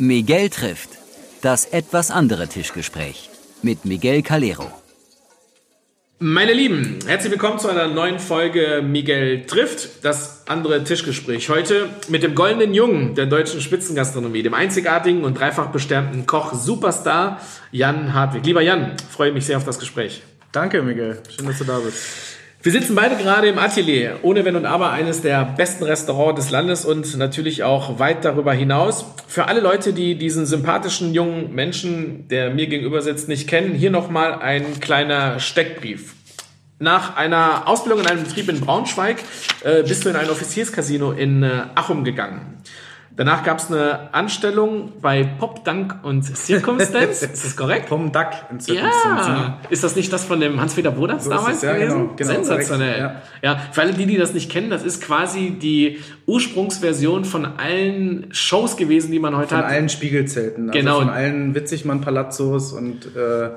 Miguel trifft. Das etwas andere Tischgespräch mit Miguel Calero. Meine Lieben, herzlich willkommen zu einer neuen Folge Miguel trifft, das andere Tischgespräch. Heute mit dem goldenen Jungen der deutschen Spitzengastronomie, dem einzigartigen und dreifach besternten Koch Superstar Jan Hartwig. Lieber Jan, freue mich sehr auf das Gespräch. Danke, Miguel. Schön, dass du da bist. Wir sitzen beide gerade im Atelier, ohne Wenn und Aber, eines der besten Restaurants des Landes und natürlich auch weit darüber hinaus. Für alle Leute, die diesen sympathischen jungen Menschen, der mir gegenüber sitzt, nicht kennen, hier nochmal ein kleiner Steckbrief. Nach einer Ausbildung in einem Betrieb in Braunschweig äh, bist du in ein Offizierscasino in äh, Achum gegangen. Danach gab es eine Anstellung bei Pop Dunk und Circumstance. ist das korrekt? Pop Duck und Circumstance. Ja. Ist das nicht das von dem Hans-Peter Boders so damals ja, gewesen? Genau, genau, Sensationell. Ja. ja. für alle die, die das nicht kennen, das ist quasi die Ursprungsversion von allen Shows gewesen, die man heute von hat. Von allen Spiegelzelten. Also genau. Von allen Witzigmann-Palazzos und äh,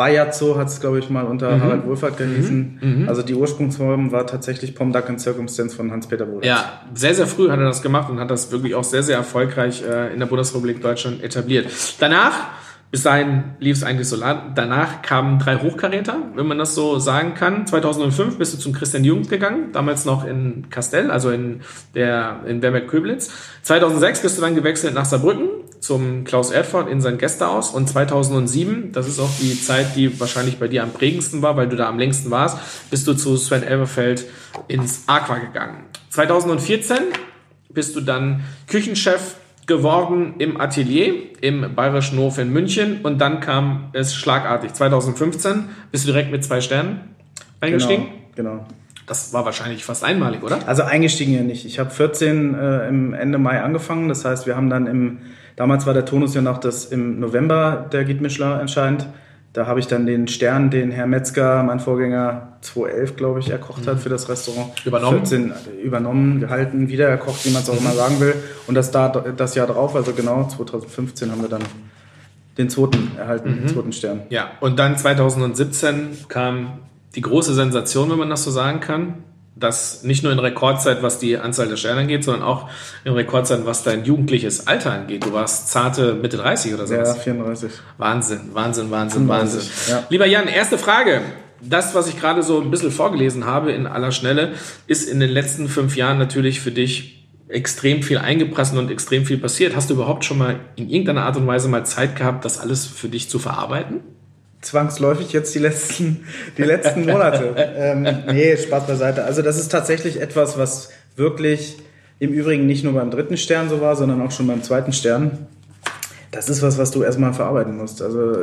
Bayard Zoo hat es, glaube ich, mal unter mhm. Harald Wohlfahrt gelesen. Mhm. mhm. Also die Ursprungsform war tatsächlich Pom Duck and Circumstance von Hans-Peter Boders. Ja, sehr, sehr früh hat er das gemacht und hat das wirklich auch sehr, sehr erfolgreich äh, in der Bundesrepublik Deutschland etabliert. Danach bis dahin lief es eigentlich so. Danach kamen drei Hochkaräter, wenn man das so sagen kann. 2005 bist du zum Christian Jung gegangen, damals noch in Castell, also in der in Werbeck-Köblitz. 2006 bist du dann gewechselt nach Saarbrücken zum Klaus Erdford in sein Gästehaus und 2007, das ist auch die Zeit, die wahrscheinlich bei dir am prägendsten war, weil du da am längsten warst, bist du zu Sven Elberfeld ins Aqua gegangen. 2014 bist du dann Küchenchef geworden im Atelier im Bayerischen Hof in München und dann kam es schlagartig. 2015 bist du direkt mit zwei Sternen eingestiegen. Genau. genau. Das war wahrscheinlich fast einmalig, oder? Also eingestiegen ja nicht. Ich habe 14 äh, im Ende Mai angefangen. Das heißt, wir haben dann im, damals war der Tonus ja noch das im November der Guide Michelin entscheidend. Da habe ich dann den Stern, den Herr Metzger, mein Vorgänger 2011, glaube ich, erkocht hat mhm. für das Restaurant. Übernommen? 14 übernommen, gehalten, wieder erkocht, wie man es auch immer sagen will. Und das, da, das Jahr drauf, also genau 2015, haben wir dann den zweiten erhalten, mhm. den zweiten Stern. Ja, und dann 2017 kam die große Sensation, wenn man das so sagen kann das nicht nur in Rekordzeit, was die Anzahl der Sterne angeht, sondern auch in Rekordzeit, was dein jugendliches Alter angeht. Du warst zarte Mitte 30 oder so. Ja, 34. Wahnsinn, Wahnsinn, Wahnsinn, 35, Wahnsinn. Ja. Lieber Jan, erste Frage. Das, was ich gerade so ein bisschen vorgelesen habe in aller Schnelle, ist in den letzten fünf Jahren natürlich für dich extrem viel eingepresst und extrem viel passiert. Hast du überhaupt schon mal in irgendeiner Art und Weise mal Zeit gehabt, das alles für dich zu verarbeiten? Zwangsläufig jetzt die letzten, die letzten Monate. ähm, nee, Spaß beiseite. Also das ist tatsächlich etwas, was wirklich im Übrigen nicht nur beim dritten Stern so war, sondern auch schon beim zweiten Stern. Das ist was, was du erstmal verarbeiten musst. Also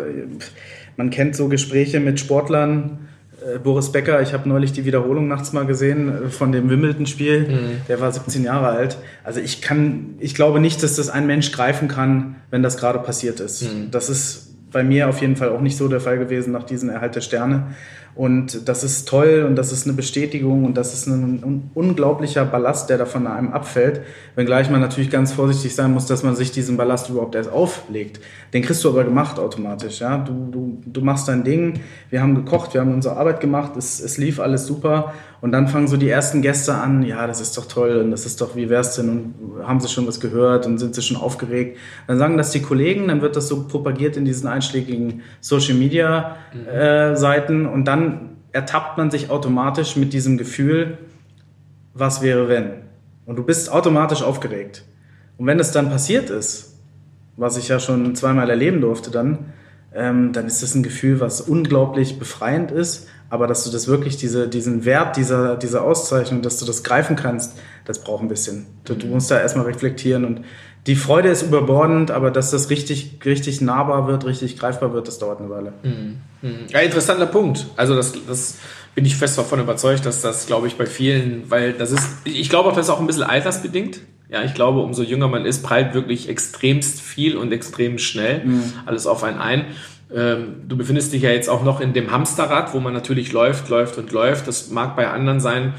man kennt so Gespräche mit Sportlern. Äh, Boris Becker, ich habe neulich die Wiederholung nachts mal gesehen äh, von dem Wimbledon-Spiel. Mhm. Der war 17 Jahre alt. Also ich kann, ich glaube nicht, dass das ein Mensch greifen kann, wenn das gerade passiert ist. Mhm. Das ist bei mir auf jeden Fall auch nicht so der Fall gewesen nach diesem Erhalt der Sterne. Und das ist toll und das ist eine Bestätigung und das ist ein, unglaublicher Ballast, der da von einem abfällt. Wenngleich man natürlich ganz vorsichtig sein muss, dass man sich diesen Ballast überhaupt erst auflegt. Den kriegst du aber gemacht automatisch. Ja? Du, du, du machst dein Ding, wir haben gekocht, wir haben unsere Arbeit gemacht, es, es lief alles super. Und dann fangen so die ersten Gäste an, ja, das ist doch toll und das ist doch, wie wär's denn? Und haben sie schon was gehört und sind sie schon aufgeregt? Dann sagen das die Kollegen, dann wird das so propagiert in diesen einschlägigen Social Media äh, Seiten und dann ertappt man sich automatisch mit diesem Gefühl, was wäre wenn? Und du bist automatisch aufgeregt. Und wenn es dann passiert ist, was ich ja schon zweimal erleben durfte dann, ähm, dann ist das ein Gefühl, was unglaublich befreiend ist. Aber dass du das wirklich, diese, diesen Wert dieser, dieser Auszeichnung, dass du das greifen kannst, das braucht ein bisschen. Du, du musst da erstmal reflektieren und die Freude ist überbordend, aber dass das richtig, richtig nahbar wird, richtig greifbar wird, das dauert eine Weile. Mhm. mhm. Ja, interessanter Punkt. Also das, das bin ich fest davon überzeugt, dass das, glaube ich, bei vielen, weil das ist, ich glaube auch, das ist auch ein bisschen altersbedingt. Ja, ich glaube, umso jünger man ist, prallt wirklich extremst viel und extrem schnell mhm. alles auf einen ein. Ähm, du befindest dich ja jetzt auch noch in dem Hamsterrad, wo man natürlich läuft, läuft und läuft. Das mag bei anderen sein.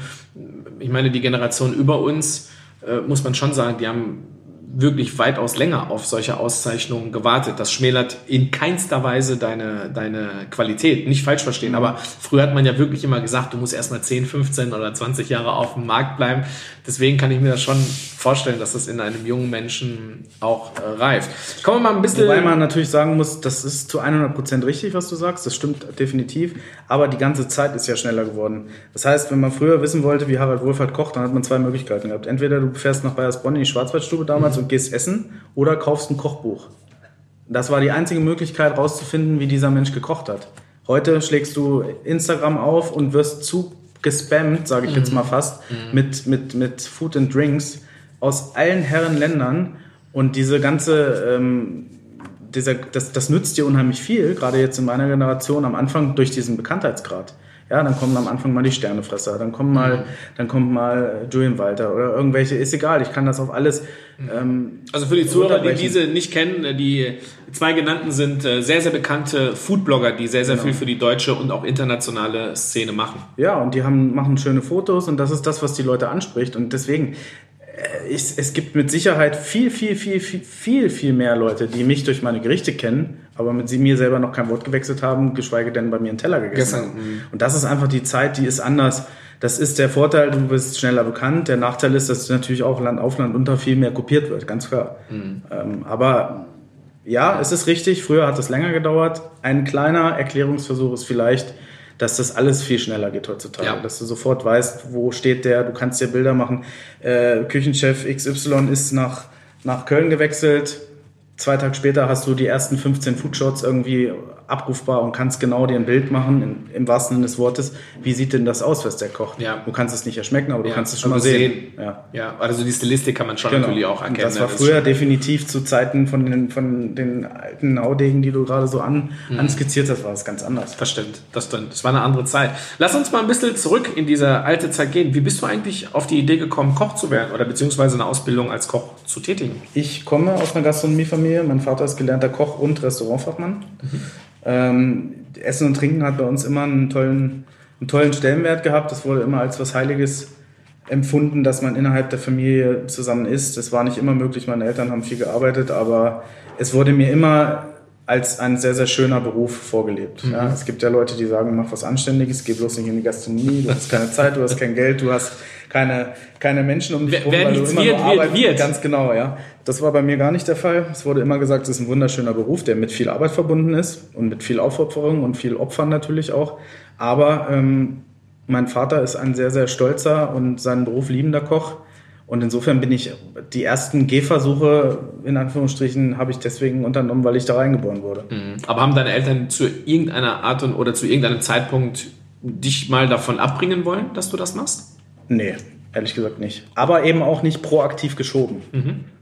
Ich meine, die Generation über uns, äh, muss man schon sagen, die haben wirklich weitaus länger auf solche Auszeichnungen gewartet. Das schmälert in keinster Weise deine, deine Qualität. Nicht falsch verstehen, aber früher hat man ja wirklich immer gesagt, du musst erstmal 10, 15 oder 20 Jahre auf dem Markt bleiben. Deswegen kann ich mir das schon vorstellen, dass das in einem jungen Menschen auch äh, reift. Kommen wir mal ein bisschen. Wobei man natürlich sagen muss, das ist zu 100 Prozent richtig, was du sagst. Das stimmt definitiv. Aber die ganze Zeit ist ja schneller geworden. Das heißt, wenn man früher wissen wollte, wie Harald Wohlfahrt kocht, dann hat man zwei Möglichkeiten gehabt. Entweder du fährst nach Bayersbronn in die Schwarzwaldstube damals und gehst essen oder kaufst ein Kochbuch. Das war die einzige Möglichkeit, rauszufinden, wie dieser Mensch gekocht hat. Heute schlägst du Instagram auf und wirst zu gespammt, sage ich jetzt mal fast, mit, mit, mit Food and Drinks aus allen Herren Ländern. Und diese ganze, ähm, dieser, das, das nützt dir unheimlich viel, gerade jetzt in meiner Generation am Anfang durch diesen Bekanntheitsgrad. Ja, dann kommen am Anfang mal die Sternefresser, dann kommen mal, dann kommt mal Julian Walter oder irgendwelche, ist egal, ich kann das auf alles. Ähm, Also für die Zuhörer, die diese nicht kennen, äh, die zwei genannten sind äh, sehr, sehr bekannte Foodblogger, die sehr, sehr Genau. viel für die deutsche und auch internationale Szene machen. Ja, und die haben, machen schöne Fotos und das ist das, was die Leute anspricht. Und deswegen, äh, ich, es gibt mit Sicherheit viel, viel, viel, viel, viel, viel mehr Leute, die mich durch meine Gerichte kennen, aber mit sie mir selber noch kein Wort gewechselt haben, geschweige denn bei mir einen Teller gegessen haben. Und das ist einfach die Zeit, die ist anders. Das ist der Vorteil, du bist schneller bekannt. Der Nachteil ist, dass natürlich auch Land auf Land unter viel mehr kopiert wird, ganz klar. Ähm, aber ja, es ist richtig, früher hat es länger gedauert. Ein kleiner Erklärungsversuch ist vielleicht, dass das alles viel schneller geht heutzutage. Ja. Dass du sofort weißt, wo steht der, du kannst dir Bilder machen. Äh, Küchenchef XY ist nach, nach Köln gewechselt. Zwei Tage später hast du die ersten 15 Foodshots irgendwie abrufbar und kannst genau dir ein Bild machen, in, im wahrsten Sinne des Wortes. Wie sieht denn das aus, was der kocht? Ja. Du kannst es nicht erschmecken, aber du Ja, kannst es schon mal sehen. sehen. Ja. Ja, also die Stilistik kann man schon Genau. natürlich auch erkennen. Und das war ne? früher definitiv zu Zeiten von den, von den alten Naudegen, die du gerade so an, Mhm. anskizziert hast, war es ganz anders. Das stimmt, das stimmt. Das war eine andere Zeit. Lass uns mal ein bisschen zurück in diese alte Zeit gehen. Wie bist du eigentlich auf die Idee gekommen, Koch zu werden oder beziehungsweise eine Ausbildung als Koch zu tätigen? Ich komme aus einer Gastronomiefamilie. Mein Vater ist gelernter Koch und Restaurantfachmann. Ähm, Essen und Trinken hat bei uns immer einen tollen, einen tollen Stellenwert gehabt. Das wurde immer als was Heiliges empfunden, dass man innerhalb der Familie zusammen ist. Das war nicht immer möglich. Meine Eltern haben viel gearbeitet, aber es wurde mir immer als ein sehr, sehr schöner Beruf vorgelebt. Ja, es gibt ja Leute, die sagen, mach was Anständiges, geh bloß nicht in die Gastronomie, du hast keine Zeit, du hast kein Geld, du hast keine, keine Menschen um dich herum, weil du immer wird, nur wird, wird. Ganz genau, ja. Das war bei mir gar nicht der Fall. Es wurde immer gesagt, es ist ein wunderschöner Beruf, der mit viel Arbeit verbunden ist und mit viel Aufopferung und viel Opfern natürlich auch. Aber ähm, mein Vater ist ein sehr, sehr stolzer und seinen Beruf liebender Koch. Und insofern bin ich die ersten Gehversuche, in Anführungsstrichen, habe ich deswegen unternommen, weil ich da reingeboren wurde. Aber haben deine Eltern zu irgendeiner Art und oder zu irgendeinem Zeitpunkt dich mal davon abbringen wollen, dass du das machst? Nee, ehrlich gesagt nicht. Aber eben auch nicht proaktiv geschoben.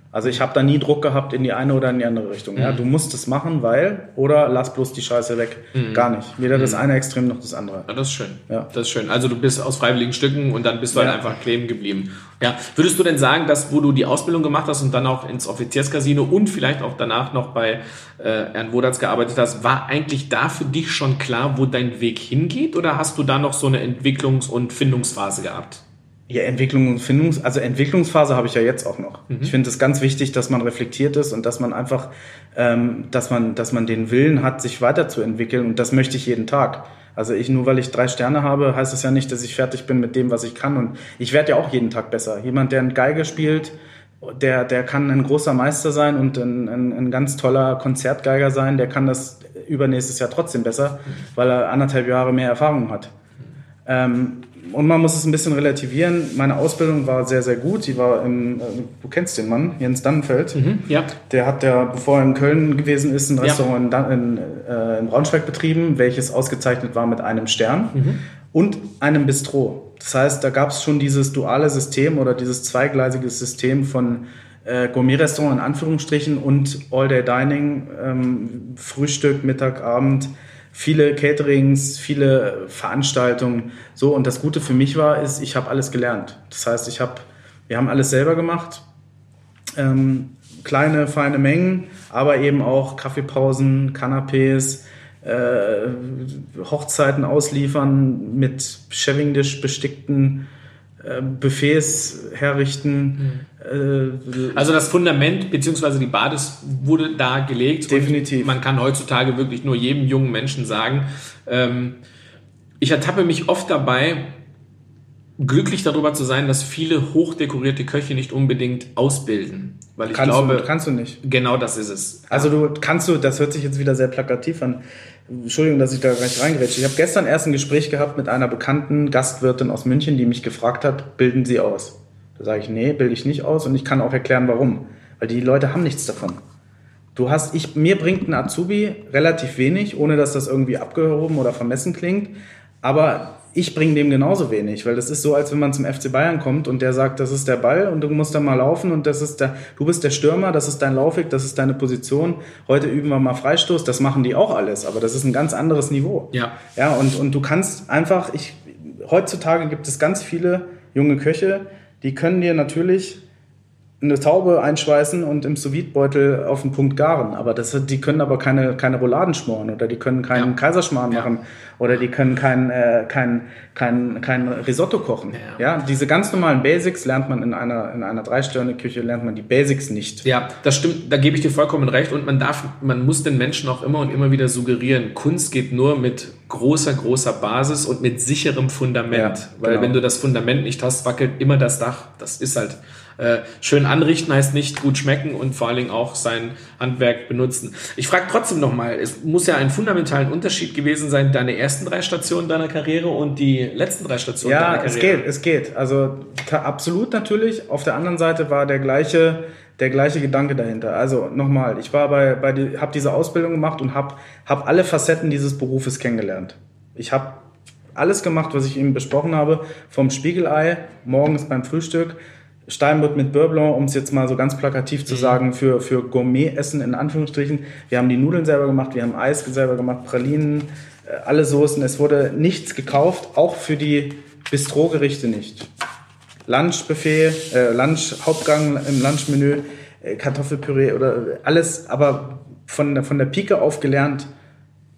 Also ich habe da nie Druck gehabt in die eine oder in die andere Richtung. Ja, du musst es machen, weil oder lass bloß die Scheiße weg. Gar nicht. Weder das eine Extrem noch das andere. Ja, das ist schön. Ja. Das ist schön. Also du bist aus freiwilligen Stücken und dann bist du Ja. halt einfach kleben geblieben. Ja. Würdest du denn sagen, dass wo du die Ausbildung gemacht hast und dann auch ins Offizierscasino und vielleicht auch danach noch bei äh, Herrn Wodatz gearbeitet hast, war eigentlich da für dich schon klar, wo dein Weg hingeht? Oder hast du da noch so eine Entwicklungs- und Findungsphase gehabt? Ja, Entwicklung und Findungs-, also Entwicklungsphase habe ich ja jetzt auch noch. Mhm. Ich finde es ganz wichtig, dass man reflektiert ist und dass man einfach, ähm, dass man, dass man den Willen hat, sich weiterzuentwickeln und das möchte ich jeden Tag. Also ich, nur weil ich drei Sterne habe, heißt es ja nicht, dass ich fertig bin mit dem, was ich kann und ich werde ja auch jeden Tag besser. Jemand, der ein Geige spielt, der, der kann ein großer Meister sein und ein, ein, ein ganz toller Konzertgeiger sein, der kann das übernächstes Jahr trotzdem besser, weil er anderthalb Jahre mehr Erfahrung hat. Ähm, und man muss es ein bisschen relativieren. Meine Ausbildung war sehr, sehr gut. Die war im, äh, du kennst den Mann, Jens Dannenfeld. Ja. Der hat ja, bevor er in Köln gewesen ist, ein Ja. Restaurant in, Dan- in, äh, in Braunschweig betrieben, welches ausgezeichnet war mit einem Stern und einem Bistro. Das heißt, da gab es schon dieses duale System oder dieses zweigleisige System von äh, Gourmet-Restaurant in Anführungsstrichen und All-Day-Dining, ähm, Frühstück, Mittag, Abend, viele Caterings, viele Veranstaltungen. So, und das Gute für mich war, ist, ich habe alles gelernt. Das heißt, ich habe, wir haben alles selber gemacht ähm, kleine, feine Mengen, aber eben auch Kaffeepausen, Canapés, äh, Hochzeiten ausliefern mit Cheving Dish bestickten äh, Buffets herrichten. Äh, also das Fundament bzw. die Basis wurde da gelegt. Definitiv. man kann heutzutage wirklich nur jedem jungen Menschen sagen, ähm, ich ertappe mich oft dabei, glücklich darüber zu sein, dass viele hochdekorierte Köche nicht unbedingt ausbilden. Weil ich kannst glaube, du, kannst du nicht. Genau das ist es. Also du kannst du, das hört sich jetzt wieder sehr plakativ an. Entschuldigung, dass ich da gleich reingerätsche. Ich habe gestern erst ein Gespräch gehabt mit einer bekannten Gastwirtin aus München, die mich gefragt hat, bilden Sie aus? Da sage ich, nee, bilde ich nicht aus und ich kann auch erklären, warum. Weil die Leute haben nichts davon. Du hast, ich, mir bringt ein Azubi relativ wenig, ohne dass das irgendwie abgehoben oder vermessen klingt. Aber ich bringe dem genauso wenig, weil das ist so, als wenn man zum FC Bayern kommt und der sagt, das ist der Ball und du musst da mal laufen und das ist der, du bist der Stürmer, das ist dein Laufweg, das ist deine Position. Heute üben wir mal Freistoß, das machen die auch alles, aber das ist ein ganz anderes Niveau. Ja. Ja, und, und du kannst einfach, ich, heutzutage gibt es ganz viele junge Köche, die können dir natürlich eine Taube einschweißen und im sous beutel auf den Punkt garen. Aber das, die können aber keine, keine Rouladen schmoren oder die können keinen ja. Kaiserschmarrn ja. machen oder die können kein, äh, kein, kein, kein Risotto kochen. Ja. ja. diese ganz normalen Basics lernt man in einer, in einer Drei-Sterne-Küche, lernt man die Basics nicht. Ja, das stimmt, da gebe ich dir vollkommen recht und man darf, man muss den Menschen auch immer und immer wieder suggerieren, Kunst geht nur mit großer, großer Basis und mit sicherem Fundament. Weil genau. wenn du das Fundament nicht hast, wackelt immer das Dach. Das ist halt äh, schön anrichten heißt nicht gut schmecken und vor allen Dingen auch sein Handwerk benutzen. Ich frage trotzdem nochmal, es muss ja einen fundamentalen Unterschied gewesen sein, deine ersten drei Stationen deiner Karriere und die letzten drei Stationen ja, deiner Karriere. Ja, es geht, es geht. Also absolut natürlich. Auf der anderen Seite war der gleiche der gleiche Gedanke dahinter. Also nochmal, ich war bei, bei die, habe diese Ausbildung gemacht und habe hab alle Facetten dieses Berufes kennengelernt. Ich habe alles gemacht, was ich eben besprochen habe, vom Spiegelei morgens beim Frühstück Steinbutt mit Beurre Blanc, um es jetzt mal so ganz plakativ zu mhm. sagen, für, für Gourmet-Essen in Anführungsstrichen. Wir haben die Nudeln selber gemacht, wir haben Eis selber gemacht, Pralinen, äh, alle Soßen. Es wurde nichts gekauft, auch für die Bistro-Gerichte nicht. Lunchbuffet, äh, Lunch, Hauptgang im Lunchmenü, äh, Kartoffelpüree oder alles, aber von, von der Pike auf gelernt.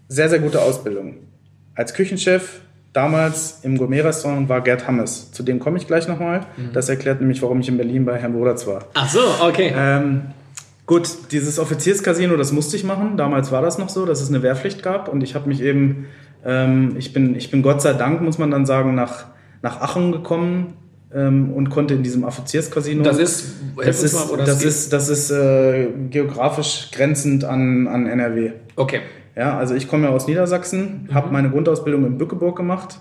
Sehr, sehr gute Ausbildung. Als Küchenchef damals im Gourmet-Restaurant war Gerd Hammes. Zu dem komme ich gleich nochmal. Mhm. Das erklärt nämlich, warum ich in Berlin bei Herrn Brodatz war. Ach so, okay. Ähm, gut, dieses Offizierscasino, das musste ich machen. Damals war das noch so, dass es eine Wehrpflicht gab. Und ich habe mich eben, ähm, ich, bin, ich bin Gott sei Dank, muss man dann sagen, nach, nach Aachen gekommen. Ähm, und konnte in diesem Offizierscasino. Das ist, das ist, mal, das, ist, das ist äh, geografisch grenzend an, an NRW. Okay. Ja, also ich komme ja aus Niedersachsen, mhm. habe meine Grundausbildung in Bückeburg gemacht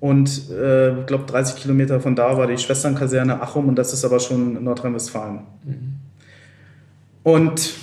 und ich äh, glaube 30 Kilometer von da war die Schwesternkaserne Achum und das ist aber schon Nordrhein-Westfalen. Mhm. Und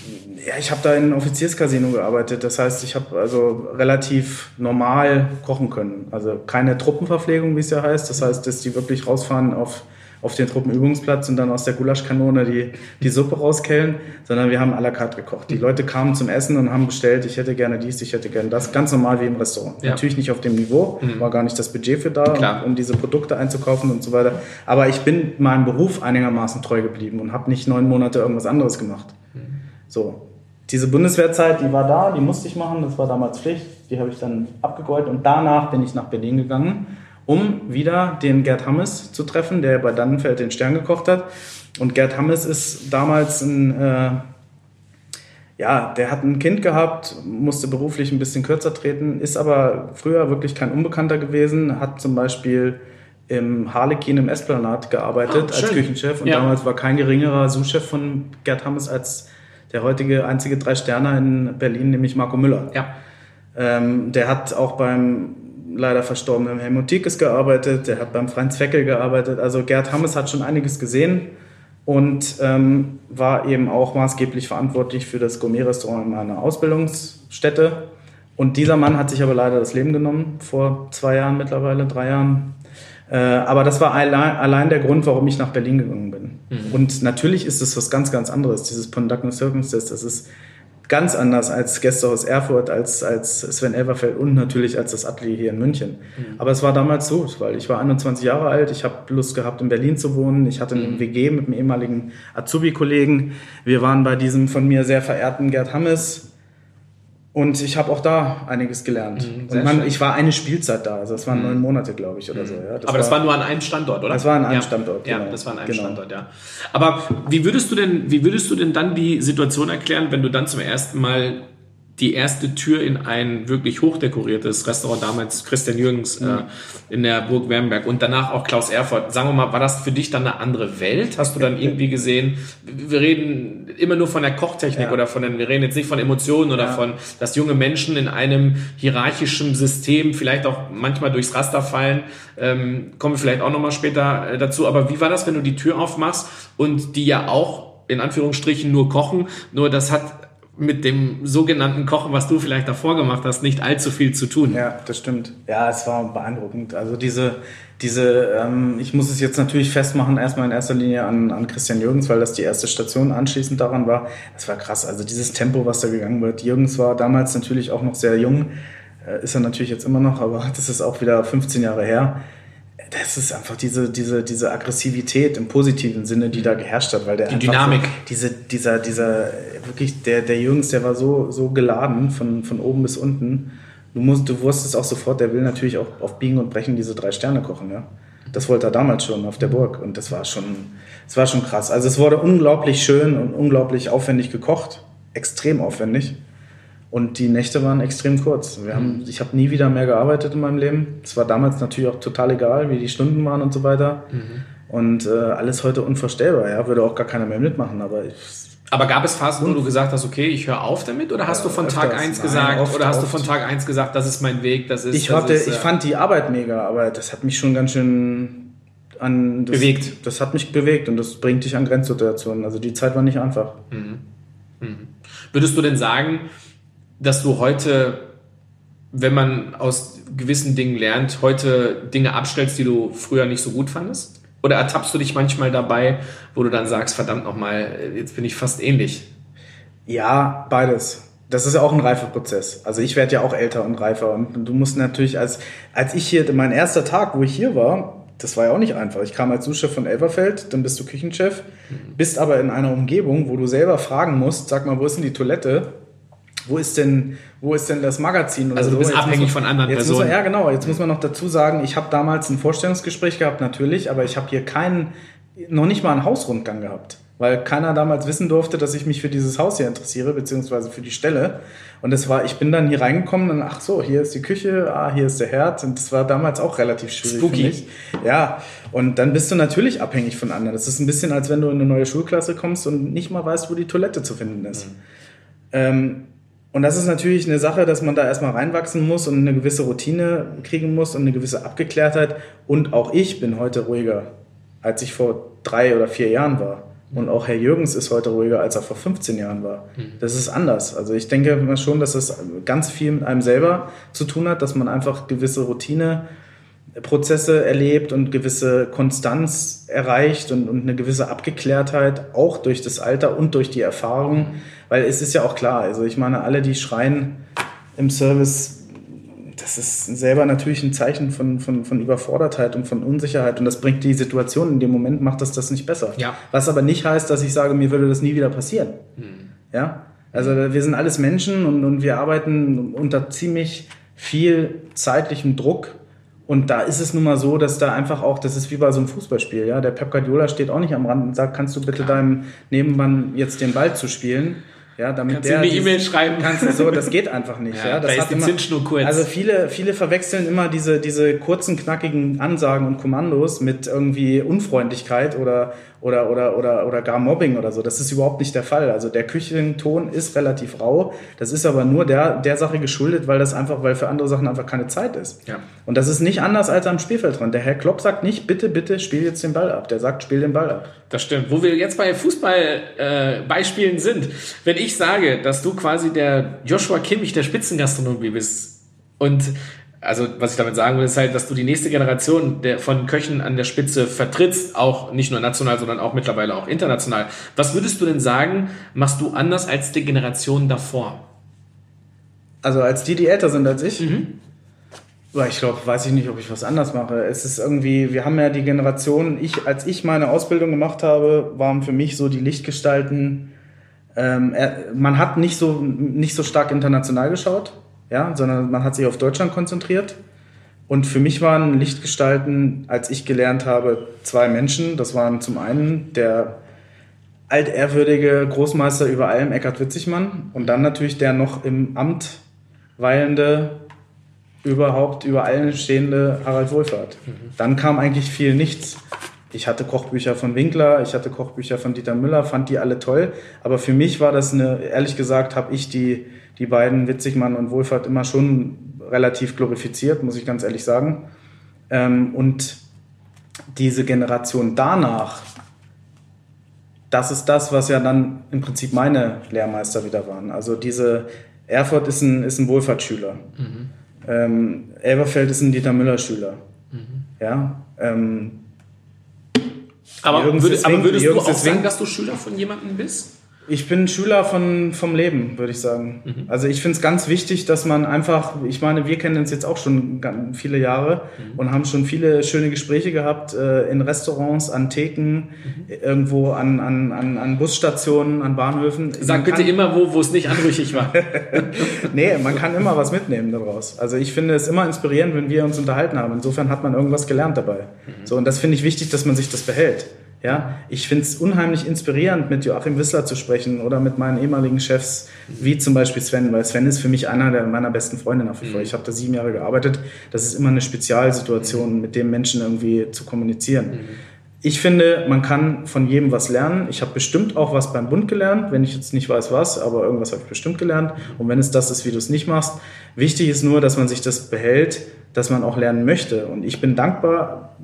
ja, ich habe da in einem Offizierscasino gearbeitet. Das heißt, ich habe also relativ normal kochen können. Also keine Truppenverpflegung, wie es ja heißt. Das heißt, dass die wirklich rausfahren auf auf den Truppenübungsplatz und dann aus der Gulaschkanone die, die Suppe rauskellen, sondern wir haben à la carte gekocht. Die Leute kamen zum Essen und haben bestellt, ich hätte gerne dies, ich hätte gerne das, ganz normal wie im Restaurant. Ja. Natürlich nicht auf dem Niveau, mhm. war gar nicht das Budget für da, um, um, diese Produkte einzukaufen und so weiter. Aber ich bin meinem Beruf einigermaßen treu geblieben und habe nicht neun Monate irgendwas anderes gemacht. Mhm. So. Diese Bundeswehrzeit, die war da, die musste ich machen, das war damals Pflicht, die habe ich dann abgegolten und danach bin ich nach Berlin gegangen um wieder den Gerd Hammes zu treffen, der bei Dannenfeld den Stern gekocht hat. Und Gerd Hammes ist damals ein, äh, ja, der hat ein Kind gehabt, musste beruflich ein bisschen kürzer treten, ist aber früher wirklich kein Unbekannter gewesen, hat zum Beispiel im Harlekin im Esplanat gearbeitet oh, als Küchenchef und ja. damals war kein geringerer Sous-Chef von Gerd Hammes als der heutige einzige drei Sterne in Berlin, nämlich Marco Müller. Ja. Ähm, der hat auch beim leider verstorbenen Helmut Diekes gearbeitet, der hat beim Franz Feckel gearbeitet. Also Gerd Hammes hat schon einiges gesehen und ähm, war eben auch maßgeblich verantwortlich für das Gourmet-Restaurant in meiner Ausbildungsstätte. Und dieser Mann hat sich aber leider das Leben genommen, vor zwei Jahren mittlerweile, drei Jahren. Äh, aber das war allein, allein, der Grund, warum ich nach Berlin gegangen bin. Mhm. Und natürlich ist es was ganz, ganz anderes, dieses Pondacken Circumstance. Das ist ganz anders als Gästehaus Erfurt, als, als Sven Elverfeld und natürlich als das Atelier hier in München. Mhm. Aber es war damals so, weil ich war 21 Jahre alt, ich habe Lust gehabt, in Berlin zu wohnen. Ich hatte einen mhm. WG mit einem ehemaligen Azubi-Kollegen. Wir waren bei diesem von mir sehr verehrten Gerd Hammes. Und ich habe auch da einiges gelernt. Mhm, und man, ich war eine Spielzeit da, also das waren neun Monate, glaube ich, oder so. Ja, Aber das war nur an einem Standort, oder? Das war an einem ja. Standort, Ja, genau. das war an einem Genau. Standort, ja. Aber wie würdest du denn, wie würdest du denn dann die Situation erklären, wenn du dann zum ersten Mal die erste Tür in ein wirklich hochdekoriertes Restaurant, damals Christian Jürgens Mhm. äh, in der Burg Wernberg und danach auch Klaus Erfurt. Sagen wir mal, war das für dich dann eine andere Welt? Hast du dann irgendwie gesehen, wir reden immer nur von der Kochtechnik Ja. oder von den, wir reden jetzt nicht von Emotionen oder Ja. von, dass junge Menschen in einem hierarchischen System vielleicht auch manchmal durchs Raster fallen. Ähm, kommen wir vielleicht auch nochmal später äh, dazu. Aber wie war das, wenn du die Tür aufmachst und die ja auch in Anführungsstrichen nur kochen, nur das hat mit dem sogenannten Kochen, was du vielleicht davor gemacht hast, nicht allzu viel zu tun. Ja, das stimmt. Ja, es war beeindruckend. Also diese, diese, ähm, ich muss es jetzt natürlich festmachen, erstmal in erster Linie an, an Christian Jürgens, weil das die erste Station anschließend daran war. Das war krass. Also dieses Tempo, was da gegangen wird. Jürgens war damals natürlich auch noch sehr jung, äh, ist er natürlich jetzt immer noch, aber das ist auch wieder 15 Jahre her. Das ist einfach diese, diese, diese Aggressivität im positiven Sinne, die da geherrscht hat, weil der Die Dynamik. So, diese, dieser, dieser, wirklich, der, der Jürgens, der war so, so geladen von, von oben bis unten. Du musst, du wusstest auch sofort, der will natürlich auch auf Biegen und Brechen diese drei Sterne kochen, ja. Das wollte er damals schon auf der Burg und das war schon, das war schon krass. Also es wurde unglaublich schön und unglaublich aufwendig gekocht, extrem aufwendig. Und die Nächte waren extrem kurz. Wir haben, ich habe nie wieder mehr gearbeitet in meinem Leben. Es war damals natürlich auch total egal, wie die Stunden waren und so weiter. Und äh, alles heute unvorstellbar, ja, würde auch gar keiner mehr mitmachen. Aber ich, Aber gab es Phasen, wo du gesagt hast, okay, ich höre auf damit? Oder hast Ja, du von Tag öfters. 1 Nein, gesagt, oft, oder hast du oft. von Tag 1 gesagt, das ist mein Weg, das ist. ich, das hatte, ist, ich äh, fand die Arbeit mega, aber das hat mich schon ganz schön an das, Bewegt. Das hat mich bewegt und das bringt dich an Grenzsituationen. Also die Zeit war nicht einfach. Würdest du denn sagen, dass du heute, wenn man aus gewissen Dingen lernt, heute Dinge abstellst, die du früher nicht so gut fandest? Oder ertappst du dich manchmal dabei, wo du dann sagst, verdammt nochmal, jetzt bin ich fast ähnlich? Ja, beides. Das ist ja auch ein Reifeprozess. Also ich werde ja auch älter und reifer und du musst natürlich als als ich hier mein erster Tag, wo ich hier war, das war ja auch nicht einfach. Ich kam als Souschef von Elverfeld, dann bist du Küchenchef, bist aber in einer Umgebung, wo du selber fragen musst, sag mal, wo ist denn die Toilette? Wo ist denn, wo ist denn das Magazin? Oder Also du so? bist Jetzt abhängig man- von anderen Personen. man, ja, genau. Jetzt muss man noch dazu sagen, ich habe damals ein Vorstellungsgespräch gehabt, natürlich, aber ich habe hier keinen, noch nicht mal einen Hausrundgang gehabt. Weil keiner damals wissen durfte, dass ich mich für dieses Haus hier interessiere, beziehungsweise für die Stelle. Und das war, ich bin dann hier reingekommen und ach so, hier ist die Küche, ah, hier ist der Herd. Und das war damals auch relativ schwierig Spooky. für mich. Ja, und dann bist du natürlich abhängig von anderen. Das ist ein bisschen, als wenn du in eine neue Schulklasse kommst und nicht mal weißt, wo die Toilette zu finden ist. Ähm, und das ist natürlich eine Sache, dass man da erstmal reinwachsen muss und eine gewisse Routine kriegen muss und eine gewisse Abgeklärtheit. Und auch ich bin heute ruhiger, als ich vor drei oder vier Jahren war. Und auch Herr Jürgens ist heute ruhiger, als er vor 15 Jahren war. Das ist anders. Also ich denke schon, dass das ganz viel mit einem selber zu tun hat, dass man einfach gewisse Routine Prozesse erlebt und gewisse Konstanz erreicht und, und eine gewisse Abgeklärtheit, auch durch das Alter und durch die Erfahrung. Weil es ist ja auch klar, also ich meine, alle, die schreien im Service, das ist selber natürlich ein Zeichen von, von, von Überfordertheit und von Unsicherheit und das bringt die Situation in dem Moment, macht das das nicht besser. Ja. Was aber nicht heißt, dass ich sage, mir würde das nie wieder passieren. Ja, also wir sind alles Menschen und, und wir arbeiten unter ziemlich viel zeitlichem Druck. Und da ist es nun mal so, dass da einfach auch, das ist wie bei so einem Fußballspiel, ja. Der Pep Guardiola steht auch nicht am Rand und sagt, kannst du bitte deinem Nebenmann jetzt den Ball zu spielen? Ja, damit Kannst der du eine E-Mail schreiben? Kannst du so, das geht einfach nicht. Ja, Ja, da das ist hat die immer, Zündschnur kurz. Also viele, viele verwechseln immer diese, diese kurzen, knackigen Ansagen und Kommandos mit irgendwie Unfreundlichkeit oder, oder, oder, oder, oder gar Mobbing oder so. Das ist überhaupt nicht der Fall. Also der Küchenton ist relativ rau. Das ist aber nur der, der Sache geschuldet, weil das einfach, weil für andere Sachen einfach keine Zeit ist. Ja. Und das ist nicht anders als am Spielfeldrand. Der Herr Klopp sagt nicht, bitte, bitte, spiel jetzt den Ball ab. Der sagt, spiel den Ball ab. Das stimmt. Wo wir jetzt bei Fußballbeispielen äh, Beispielen sind, wenn ich sage, dass du quasi der Joshua Kimmich der Spitzengastronomie bist und also was ich damit sagen will, ist halt, dass du die nächste Generation der, von Köchen an der Spitze vertrittst, auch nicht nur national, sondern auch mittlerweile auch international. Was würdest du denn sagen, machst du anders als die Generation davor? Also als die, die älter sind als ich. Boah, Ich glaube, weiß ich nicht, ob ich was anders mache. Es ist irgendwie, wir haben ja die Generation, ich, als ich meine Ausbildung gemacht habe, waren für mich so die Lichtgestalten Ähm, er, man hat nicht so, nicht so stark international geschaut, ja, sondern man hat sich auf Deutschland konzentriert. Und für mich waren Lichtgestalten, als ich gelernt habe, zwei Menschen. Das waren zum einen der altehrwürdige Großmeister über allem, Eckhard Witzigmann, und dann natürlich der noch im Amt weilende, überhaupt über allen stehende Harald Wohlfahrt. Mhm. Dann kam eigentlich viel nichts. Ich hatte Kochbücher von Winkler, ich hatte Kochbücher von Dieter Müller, fand die alle toll. Aber für mich war das eine, ehrlich gesagt, habe ich die, die beiden, Witzigmann und Wohlfahrt, immer schon relativ glorifiziert, muss ich ganz ehrlich sagen. Ähm, und diese Generation danach, das ist das, was ja dann im Prinzip meine Lehrmeister wieder waren. Also diese Erfurt ist ein, ist ein Wohlfahrtsschüler. Mhm. Ähm, Elberfeld ist ein Dieter Müller-Schüler. Mhm. Ja, ähm, aber, würde, aber würdest du auch sagen, dass du Schüler von jemandem bist? Ich bin Schüler von, vom Leben, würde ich sagen. Mhm. Also ich finde es ganz wichtig, dass man einfach, ich meine, wir kennen uns jetzt auch schon viele Jahre mhm. und haben schon viele schöne Gespräche gehabt äh, in Restaurants, an Theken, mhm. irgendwo an, an, an, an Busstationen, an Bahnhöfen. Sag bitte immer, wo, wo es nicht anrüchig war. nee, man kann immer was mitnehmen daraus. Also ich finde es immer inspirierend, wenn wir uns unterhalten haben. Insofern hat man irgendwas gelernt dabei. Mhm. So, und das finde ich wichtig, dass man sich das behält. Ja, ich finde es unheimlich inspirierend, mit Joachim Wissler zu sprechen oder mit meinen ehemaligen Chefs, wie zum Beispiel Sven, weil Sven ist für mich einer der meiner besten Freunde nach wie vor. Mhm. Ich habe da sieben Jahre gearbeitet. Das ist immer eine Spezialsituation, mhm. mit dem Menschen irgendwie zu kommunizieren. Mhm. Ich finde, man kann von jedem was lernen. Ich habe bestimmt auch was beim Bund gelernt, wenn ich jetzt nicht weiß was, aber irgendwas habe ich bestimmt gelernt. Und wenn es das ist, wie du es nicht machst, wichtig ist nur, dass man sich das behält, dass man auch lernen möchte. Und ich bin dankbar,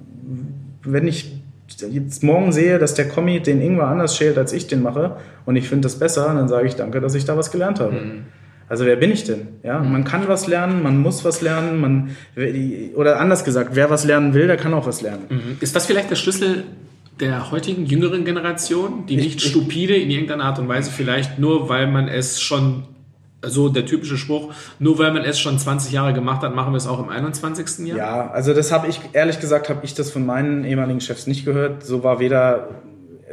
wenn ich jetzt morgen sehe, dass der Kommi den Ingwer anders schält, als ich den mache, und ich finde das besser, dann sage ich danke, dass ich da was gelernt habe. Mhm. Also wer bin ich denn? Ja, mhm. man kann was lernen, man muss was lernen, man oder anders gesagt, wer was lernen will, der kann auch was lernen. Mhm. Ist das vielleicht der Schlüssel der heutigen jüngeren Generation, die nicht ich, stupide in irgendeiner Art und Weise vielleicht nur, weil man es schon so der typische Spruch, nur weil man es schon 20 Jahre gemacht hat, machen wir es auch im 21. Jahr? Ja, also das habe ich, ehrlich gesagt, habe ich das von meinen ehemaligen Chefs nicht gehört. So war weder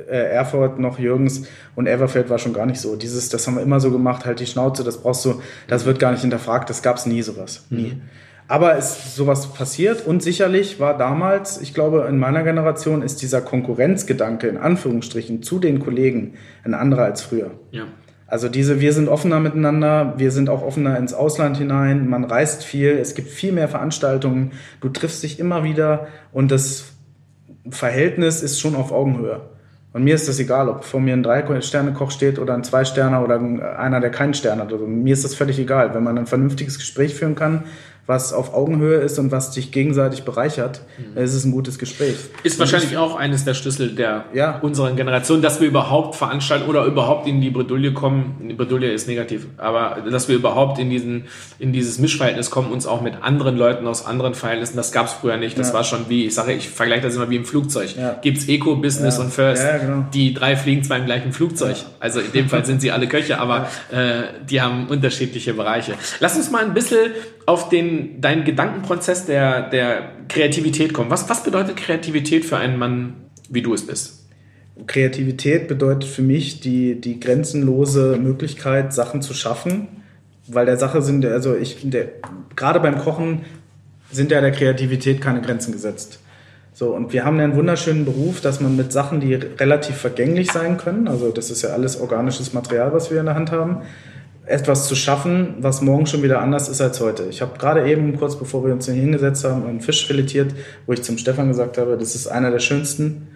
äh, Erfurt noch Jürgens und Everfeld war schon gar nicht so. Dieses, das haben wir immer so gemacht, halt die Schnauze, das brauchst du, das wird gar nicht hinterfragt, das gab es nie sowas. Nie. Mhm. Aber es ist sowas passiert und sicherlich war damals, ich glaube, in meiner Generation ist dieser Konkurrenzgedanke in Anführungsstrichen zu den Kollegen ein anderer als früher. Ja. Also diese, wir sind offener miteinander, wir sind auch offener ins Ausland hinein, man reist viel, es gibt viel mehr Veranstaltungen, du triffst dich immer wieder und das Verhältnis ist schon auf Augenhöhe. Und mir ist das egal, ob vor mir ein Drei-Sterne-Koch steht oder ein Zwei-Sterner oder einer, der keinen Stern hat. Also mir ist das völlig egal. Wenn man ein vernünftiges Gespräch führen kann, was auf Augenhöhe ist und was dich gegenseitig bereichert, mhm. ist es ein gutes Gespräch. Ist wahrscheinlich auch eines der Schlüssel der ja. unseren Generation, dass wir überhaupt veranstalten oder überhaupt in die Bredouille kommen. Die Bredouille ist negativ, aber dass wir überhaupt in diesen in dieses Mischverhältnis kommen, uns auch mit anderen Leuten aus anderen Verhältnissen. Das gab es früher nicht. Das ja. war schon wie ich sage, ich vergleiche das immer wie im Flugzeug. Ja. Gibt's Eco, Business und First. Genau. Die drei fliegen zwar im gleichen Flugzeug. Also in dem Fall sind sie alle Köche, aber äh, die haben unterschiedliche Bereiche. Lass uns mal ein bisschen auf den, deinen Gedankenprozess der, der Kreativität kommen. Was, was bedeutet Kreativität für einen Mann, wie du es bist? Kreativität bedeutet für mich die, die grenzenlose Möglichkeit, Sachen zu schaffen, weil der Sache sind, also ich, der, gerade beim Kochen sind ja der Kreativität keine Grenzen gesetzt. So, und wir haben ja einen wunderschönen Beruf, dass man mit Sachen, die relativ vergänglich sein können, also das ist ja alles organisches Material, was wir in der Hand haben, etwas zu schaffen, was morgen schon wieder anders ist als heute. Ich habe gerade eben, kurz bevor wir uns hier hingesetzt haben, einen Fisch filetiert, wo ich zum Stefan gesagt habe, das ist einer der schönsten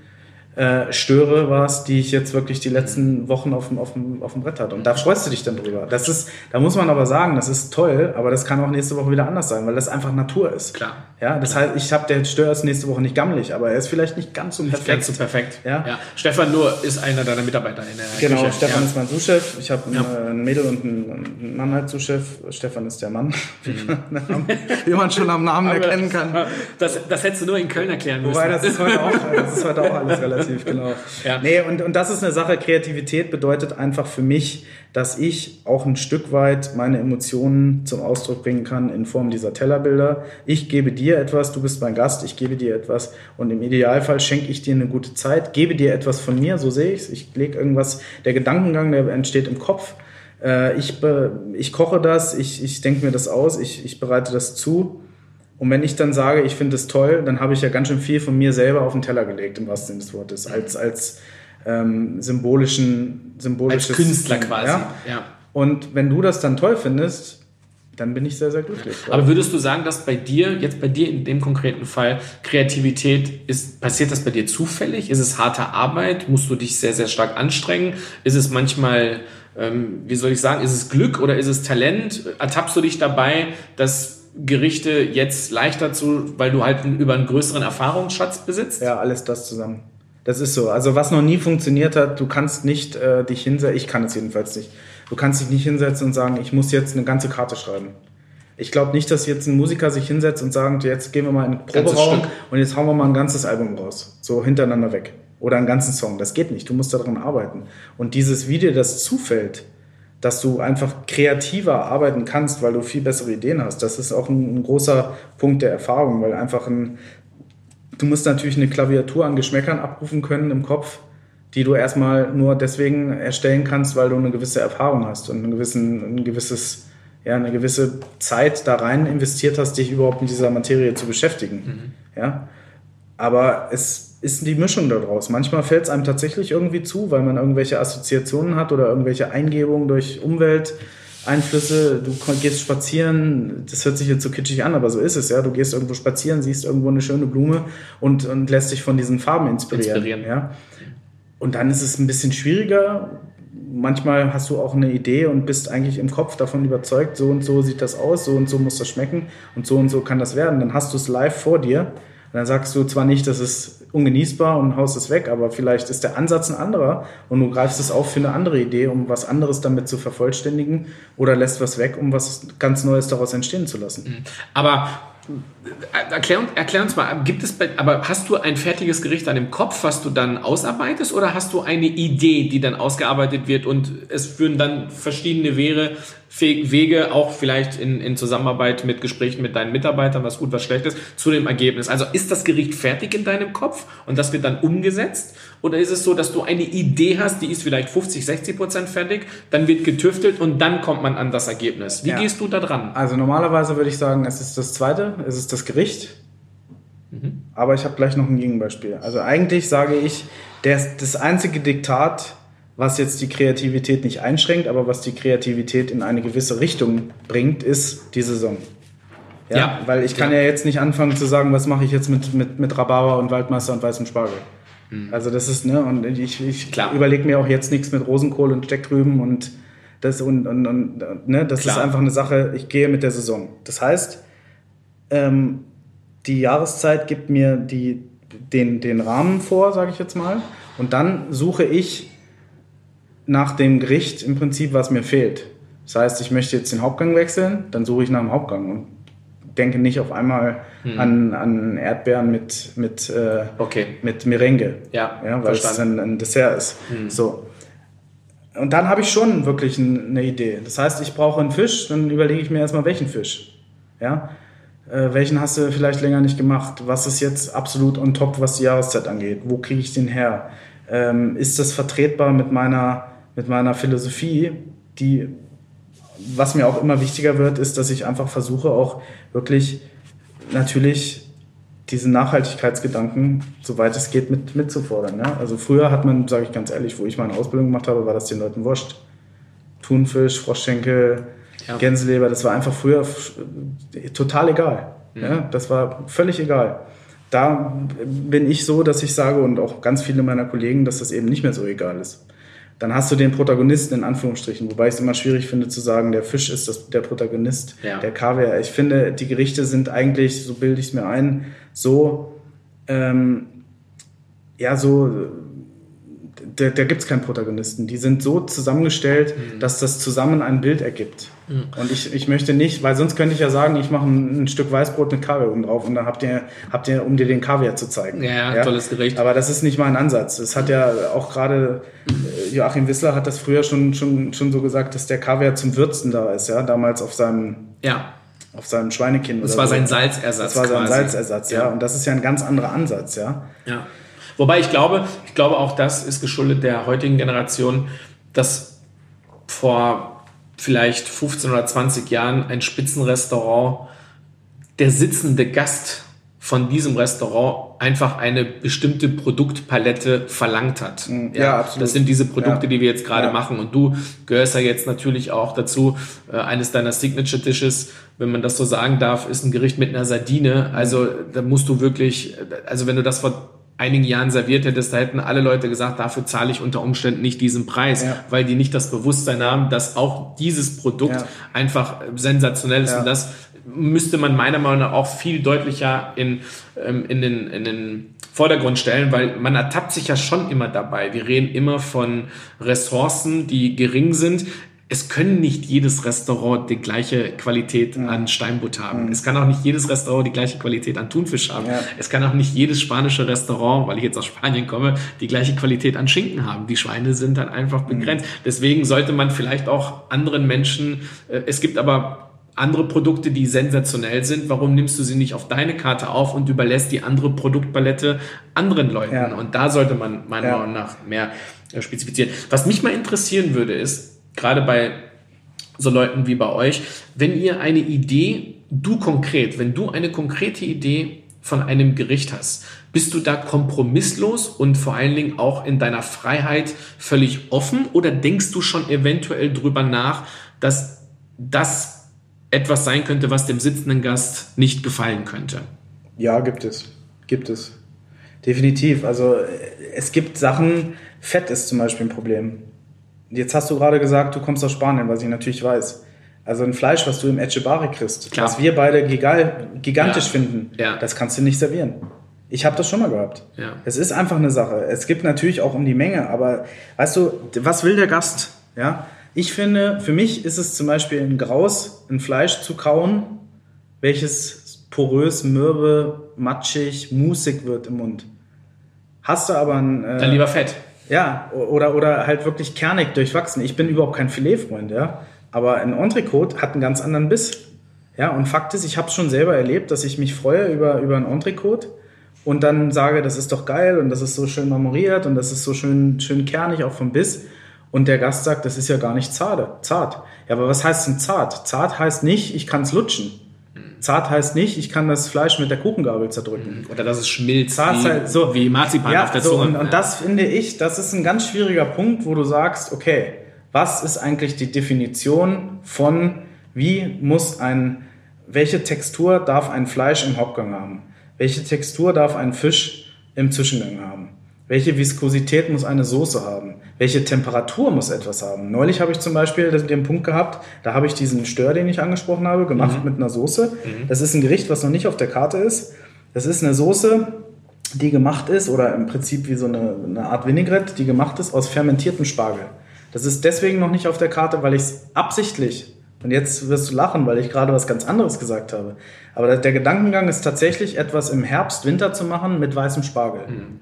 äh, Störe war es, die ich jetzt wirklich die letzten Wochen auf dem, auf, dem, auf dem Brett hatte. Und da freust du dich dann drüber. Das ist, da muss man aber sagen, das ist toll, aber das kann auch nächste Woche wieder anders sein, weil das einfach Natur ist. Klar. Ja, das heißt, ich habe der Stör ist nächste Woche nicht gammelig, aber er ist vielleicht nicht ganz so perfekt. Ganz so perfekt. Ja? ja. Stefan nur ist einer deiner Mitarbeiter in der Genau, Küche. Stefan ja. ist mein Sous-Chef. Ich habe ja. ein Mädel und einen Mann als Sous-Chef. Stefan ist der Mann, mhm. wie man schon am Namen erkennen kann. Das, das hättest du nur in Köln erklären müssen. Wobei, das ist heute auch, das ist heute auch alles relativ kreativ, genau. ja. Nee, und, und das ist eine Sache, Kreativität bedeutet einfach für mich, dass ich auch ein Stück weit meine Emotionen zum Ausdruck bringen kann in Form dieser Tellerbilder. Ich gebe dir etwas, du bist mein Gast, ich gebe dir etwas und im Idealfall schenke ich dir eine gute Zeit, gebe dir etwas von mir, so sehe ich es. Ich lege irgendwas, der Gedankengang, der entsteht im Kopf. Äh, ich, ich koche das, ich, ich denke mir das aus, ich, ich bereite das zu. Und wenn ich dann sage, ich finde es toll, dann habe ich ja ganz schön viel von mir selber auf den Teller gelegt, im wahrsten Sinne des Wortes, als, als ähm, symbolischen, symbolisches. Als Künstler quasi. Ja? ja. Und wenn du das dann toll findest, dann bin ich sehr, sehr glücklich. Aber würdest du sagen, dass bei dir, jetzt bei dir in dem konkreten Fall, Kreativität ist, passiert das bei dir zufällig? Ist es harte Arbeit? Musst du dich sehr, sehr stark anstrengen? Ist es manchmal, ähm, wie soll ich sagen, ist es Glück oder ist es Talent? Ertappst du dich dabei, dass Gerichte jetzt leichter zu, weil du halt über einen größeren Erfahrungsschatz besitzt? Ja, alles das zusammen. Das ist so. Also was noch nie funktioniert hat, du kannst nicht äh, dich hinsetzen, ich kann es jedenfalls nicht. Du kannst dich nicht hinsetzen und sagen, ich muss jetzt eine ganze Karte schreiben. Ich glaube nicht, dass jetzt ein Musiker sich hinsetzt und sagt, jetzt gehen wir mal in den Proberaum und jetzt hauen wir mal ein ganzes Album raus. So hintereinander weg. Oder einen ganzen Song. Das geht nicht. Du musst daran arbeiten. Und dieses Video, das zufällt, dass du einfach kreativer arbeiten kannst, weil du viel bessere Ideen hast. Das ist auch ein, ein großer Punkt der Erfahrung, weil einfach ein, du musst natürlich eine Klaviatur an Geschmäckern abrufen können im Kopf, die du erstmal nur deswegen erstellen kannst, weil du eine gewisse Erfahrung hast und einen gewissen, ein gewisses, ja, eine gewisse Zeit da rein investiert hast, dich überhaupt mit dieser Materie zu beschäftigen. Mhm. Ja? Aber es ist die Mischung daraus. Manchmal fällt es einem tatsächlich irgendwie zu, weil man irgendwelche Assoziationen hat oder irgendwelche Eingebungen durch Umwelt Einflüsse, du gehst spazieren, das hört sich jetzt so kitschig an, aber so ist es, ja. Du gehst irgendwo spazieren, siehst irgendwo eine schöne Blume und, und lässt dich von diesen Farben inspirieren. inspirieren. Ja. Und dann ist es ein bisschen schwieriger. Manchmal hast du auch eine Idee und bist eigentlich im Kopf davon überzeugt, so und so sieht das aus, so und so muss das schmecken und so und so kann das werden. Dann hast du es live vor dir und dann sagst du zwar nicht, das ist ungenießbar und haust es weg, aber vielleicht ist der Ansatz ein anderer und du greifst es auf für eine andere Idee, um was anderes damit zu vervollständigen oder lässt was weg, um was ganz Neues daraus entstehen zu lassen. Aber Erklär, erklär, uns mal, gibt es bei, aber hast du ein fertiges Gericht dann im Kopf, was du dann ausarbeitest, oder hast du eine Idee, die dann ausgearbeitet wird und es führen dann verschiedene Wege, Wege, auch vielleicht in, in Zusammenarbeit mit Gesprächen mit deinen Mitarbeitern, was gut, was schlecht ist, zu dem Ergebnis. Also ist das Gericht fertig in deinem Kopf und das wird dann umgesetzt? Oder ist es so, dass du eine Idee hast, die ist vielleicht 50, 60 Prozent fertig, dann wird getüftelt und dann kommt man an das Ergebnis? Wie ja. gehst du da dran? Also normalerweise würde ich sagen, es ist das zweite, es ist das Gericht. Mhm. Aber ich habe gleich noch ein Gegenbeispiel. Also eigentlich sage ich, das, das einzige Diktat, was jetzt die Kreativität nicht einschränkt, aber was die Kreativität in eine gewisse Richtung bringt, ist die Saison. Ja, ja. weil ich kann ja. ja. jetzt nicht anfangen zu sagen, was mache ich jetzt mit, mit, mit Rhabarber und Waldmeister und weißem Spargel. Mhm. Also das ist, ne, und ich, ich überlege mir auch jetzt nichts mit Rosenkohl und Stecktrüben und das und, und, und ne, das Klar. ist einfach eine Sache, ich gehe mit der Saison. Das heißt, ähm, die Jahreszeit gibt mir die, den, den Rahmen vor, sage ich jetzt mal, und dann suche ich nach dem Gericht im Prinzip, was mir fehlt. Das heißt, ich möchte jetzt den Hauptgang wechseln, dann suche ich nach dem Hauptgang und denke nicht auf einmal hm. an, an Erdbeeren mit, mit, äh, okay. mit Merengue. Ja, ja weil verstanden. es ein, ein Dessert ist. Hm. So. Und dann habe ich schon wirklich eine Idee. Das heißt, ich brauche einen Fisch, dann überlege ich mir erstmal, welchen Fisch. Ja? Äh, welchen hast du vielleicht länger nicht gemacht? Was ist jetzt absolut on top, was die Jahreszeit angeht? Wo kriege ich den her? Ähm, ist das vertretbar mit meiner mit meiner Philosophie, die, was mir auch immer wichtiger wird, ist, dass ich einfach versuche, auch wirklich natürlich diesen Nachhaltigkeitsgedanken, soweit es geht, mit, mitzufordern. Ja? Also früher hat man, sage ich ganz ehrlich, wo ich meine Ausbildung gemacht habe, war das den Leuten wurscht. Thunfisch, Froschschenkel, ja. Gänseleber, das war einfach früher total egal. Mhm. Ja? Das war völlig egal. Da bin ich so, dass ich sage, und auch ganz viele meiner Kollegen, dass das eben nicht mehr so egal ist dann hast du den Protagonisten in Anführungsstrichen, wobei ich es immer schwierig finde zu sagen, der Fisch ist das, der Protagonist, ja. der Kaviar. Ich finde, die Gerichte sind eigentlich, so bilde ich es mir ein, so, ähm, ja, so, da, da gibt es keinen Protagonisten. Die sind so zusammengestellt, mhm. dass das zusammen ein Bild ergibt. Mhm. Und ich, ich möchte nicht, weil sonst könnte ich ja sagen, ich mache ein, ein Stück Weißbrot mit Kaviar oben drauf und dann habt ihr, habt ihr, um dir den Kaviar zu zeigen. Ja, ja? tolles Gericht. Aber das ist nicht mein Ansatz. Es hat ja auch gerade äh, Joachim Wissler hat das früher schon, schon, schon so gesagt, dass der Kaviar zum Würzen da ist, ja, damals auf seinem, ja. auf seinem Schweinekind. Das war so. sein Salzersatz. Das war sein quasi. Salzersatz, ja. ja. Und das ist ja ein ganz anderer Ansatz, ja. Ja. Wobei ich glaube, ich glaube auch das ist geschuldet der heutigen Generation, dass vor vielleicht 15 oder 20 Jahren ein Spitzenrestaurant der sitzende Gast von diesem Restaurant einfach eine bestimmte Produktpalette verlangt hat. Mhm. Ja, ja absolut. Das sind diese Produkte, ja. die wir jetzt gerade ja. machen. Und du gehörst ja jetzt natürlich auch dazu. Äh, eines deiner Signature Dishes, wenn man das so sagen darf, ist ein Gericht mit einer Sardine. Also da musst du wirklich, also wenn du das vor einigen Jahren serviert hättest, da hätten alle Leute gesagt, dafür zahle ich unter Umständen nicht diesen Preis, ja. weil die nicht das Bewusstsein haben, dass auch dieses Produkt ja. einfach sensationell ist. Ja. Und das müsste man meiner Meinung nach auch viel deutlicher in, ähm, in, den, in den Vordergrund stellen, weil man ertappt sich ja schon immer dabei. Wir reden immer von Ressourcen, die gering sind es können nicht jedes Restaurant die gleiche Qualität ja. an Steinbutt haben. Mhm. Es kann auch nicht jedes Restaurant die gleiche Qualität an Thunfisch haben. Ja. Es kann auch nicht jedes spanische Restaurant, weil ich jetzt aus Spanien komme, die gleiche Qualität an Schinken haben. Die Schweine sind dann einfach mhm. begrenzt. Mhm. Deswegen sollte man vielleicht auch anderen Menschen, äh, es gibt aber andere Produkte, die sensationell sind. Warum nimmst du sie nicht auf deine Karte auf und überlässt die andere Produktpalette anderen Leuten? Ja. Und da sollte man meiner Meinung nach mehr äh, spezifizieren. Was mich mal interessieren würde, ist, gerade bei so Leuten wie bei euch, wenn ihr eine Idee, du konkret, wenn du eine konkrete Idee von einem Gericht hast, bist du da kompromisslos und vor allen Dingen auch in deiner Freiheit völlig offen oder denkst du schon eventuell drüber nach, dass das etwas sein könnte, was dem sitzenden Gast nicht gefallen könnte? Ja, gibt es. Gibt es. Definitiv. Also es gibt Sachen, Fett ist zum Beispiel ein Problem. Jetzt hast du gerade gesagt, du kommst aus Spanien, was ich natürlich weiß. Also ein Fleisch, was du im Echebare kriegst, Klar. was wir beide gigantisch ja. finden, ja. das kannst du nicht servieren. Ich habe das schon mal gehabt. Ja. Es ist einfach eine Sache. Es gibt natürlich auch um die Menge, aber weißt du, was will der Gast? Ja, ich finde, für mich ist es zum Beispiel ein Graus, ein Fleisch zu kauen, welches porös, mürbe, matschig, musig wird im Mund. Hast du aber ein. Äh, Dann lieber Fett. Ja, oder, oder halt wirklich kernig durchwachsen. Ich bin überhaupt kein Filetfreund, ja. Aber ein Entrecote hat einen ganz anderen Biss. Ja, und Fakt ist, ich habe es schon selber erlebt, dass ich mich freue über, über ein Entrecote und dann sage, das ist doch geil und das ist so schön marmoriert und das ist so schön, schön kernig, auch vom Biss. Und der Gast sagt, das ist ja gar nicht zart. zart. Ja, aber was heißt denn zart? Zart heißt nicht, ich kann es lutschen. Zart heißt nicht, ich kann das Fleisch mit der Kuchengabel zerdrücken. Oder dass es schmilzt, Zart wie, halt so, wie Marzipan ja, auf der so, Zunge. Und, und das finde ich, das ist ein ganz schwieriger Punkt, wo du sagst, okay, was ist eigentlich die Definition von, wie muss ein, welche Textur darf ein Fleisch im Hauptgang haben? Welche Textur darf ein Fisch im Zwischengang haben? Welche Viskosität muss eine Soße haben? Welche Temperatur muss etwas haben? Neulich habe ich zum Beispiel den Punkt gehabt, da habe ich diesen Stör, den ich angesprochen habe, gemacht mhm. mit einer Soße. Mhm. Das ist ein Gericht, was noch nicht auf der Karte ist. Das ist eine Soße, die gemacht ist, oder im Prinzip wie so eine, eine Art Vinaigrette, die gemacht ist aus fermentiertem Spargel. Das ist deswegen noch nicht auf der Karte, weil ich es absichtlich, und jetzt wirst du lachen, weil ich gerade was ganz anderes gesagt habe, aber der Gedankengang ist tatsächlich, etwas im Herbst, Winter zu machen mit weißem Spargel. Mhm.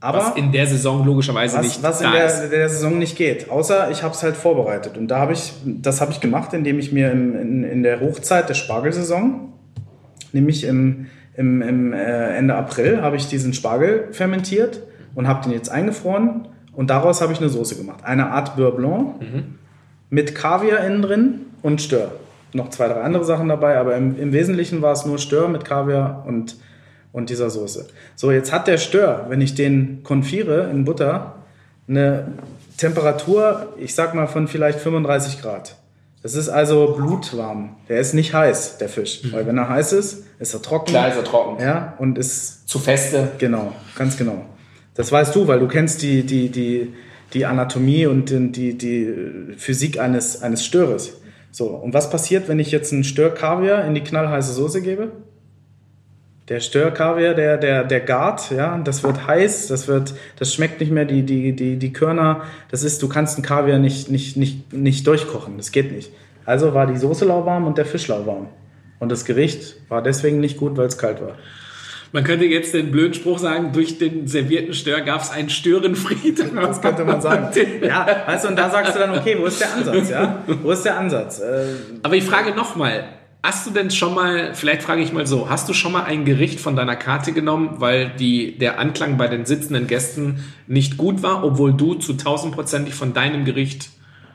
Aber was in der Saison logischerweise was, nicht was in der, der, Saison nicht geht. Außer ich habe es halt vorbereitet. Und da habe ich, das habe ich gemacht, indem ich mir im, in, in der Hochzeit der Spargelsaison, nämlich im, im, im äh, Ende April, habe ich diesen Spargel fermentiert und habe den jetzt eingefroren. Und daraus habe ich eine Soße gemacht. Eine Art Beurre Blanc mhm. mit Kaviar innen drin und Stör. Noch zwei, drei andere Sachen dabei, aber im, im Wesentlichen war es nur Stör mit Kaviar und und dieser Soße. So, jetzt hat der Stör, wenn ich den konfiere in Butter, eine Temperatur, ich sag mal von vielleicht 35 Grad. Das ist also blutwarm. Der ist nicht heiß, der Fisch. Mhm. Weil wenn er heiß ist, ist er trocken. Klar ist er trocken. Ja, und ist... Zu feste. Genau, ganz genau. Das weißt du, weil du kennst die, die, die, die Anatomie und die, die Physik eines, eines Störes. So, und was passiert, wenn ich jetzt einen Stör Kaviar in die knallheiße Soße gebe? Der Störkaviar, der, der, der Gart, ja, das wird heiß, das wird, das schmeckt nicht mehr, die, die, die, die Körner, das ist, du kannst einen Kaviar nicht, nicht, nicht, nicht durchkochen, das geht nicht. Also war die Soße lauwarm und der Fisch lauwarm. Und das Gericht war deswegen nicht gut, weil es kalt war. Man könnte jetzt den blöden Spruch sagen, durch den servierten Stör gab es einen Störenfried. Das könnte man sagen. Ja, weißt du, und da sagst du dann, okay, wo ist der Ansatz, ja? Wo ist der Ansatz? Äh, Aber ich frage nochmal, hast du denn schon mal, vielleicht frage ich mal so, hast du schon mal ein Gericht von deiner Karte genommen, weil die, der Anklang bei den sitzenden Gästen nicht gut war, obwohl du zu tausendprozentig von deinem Gericht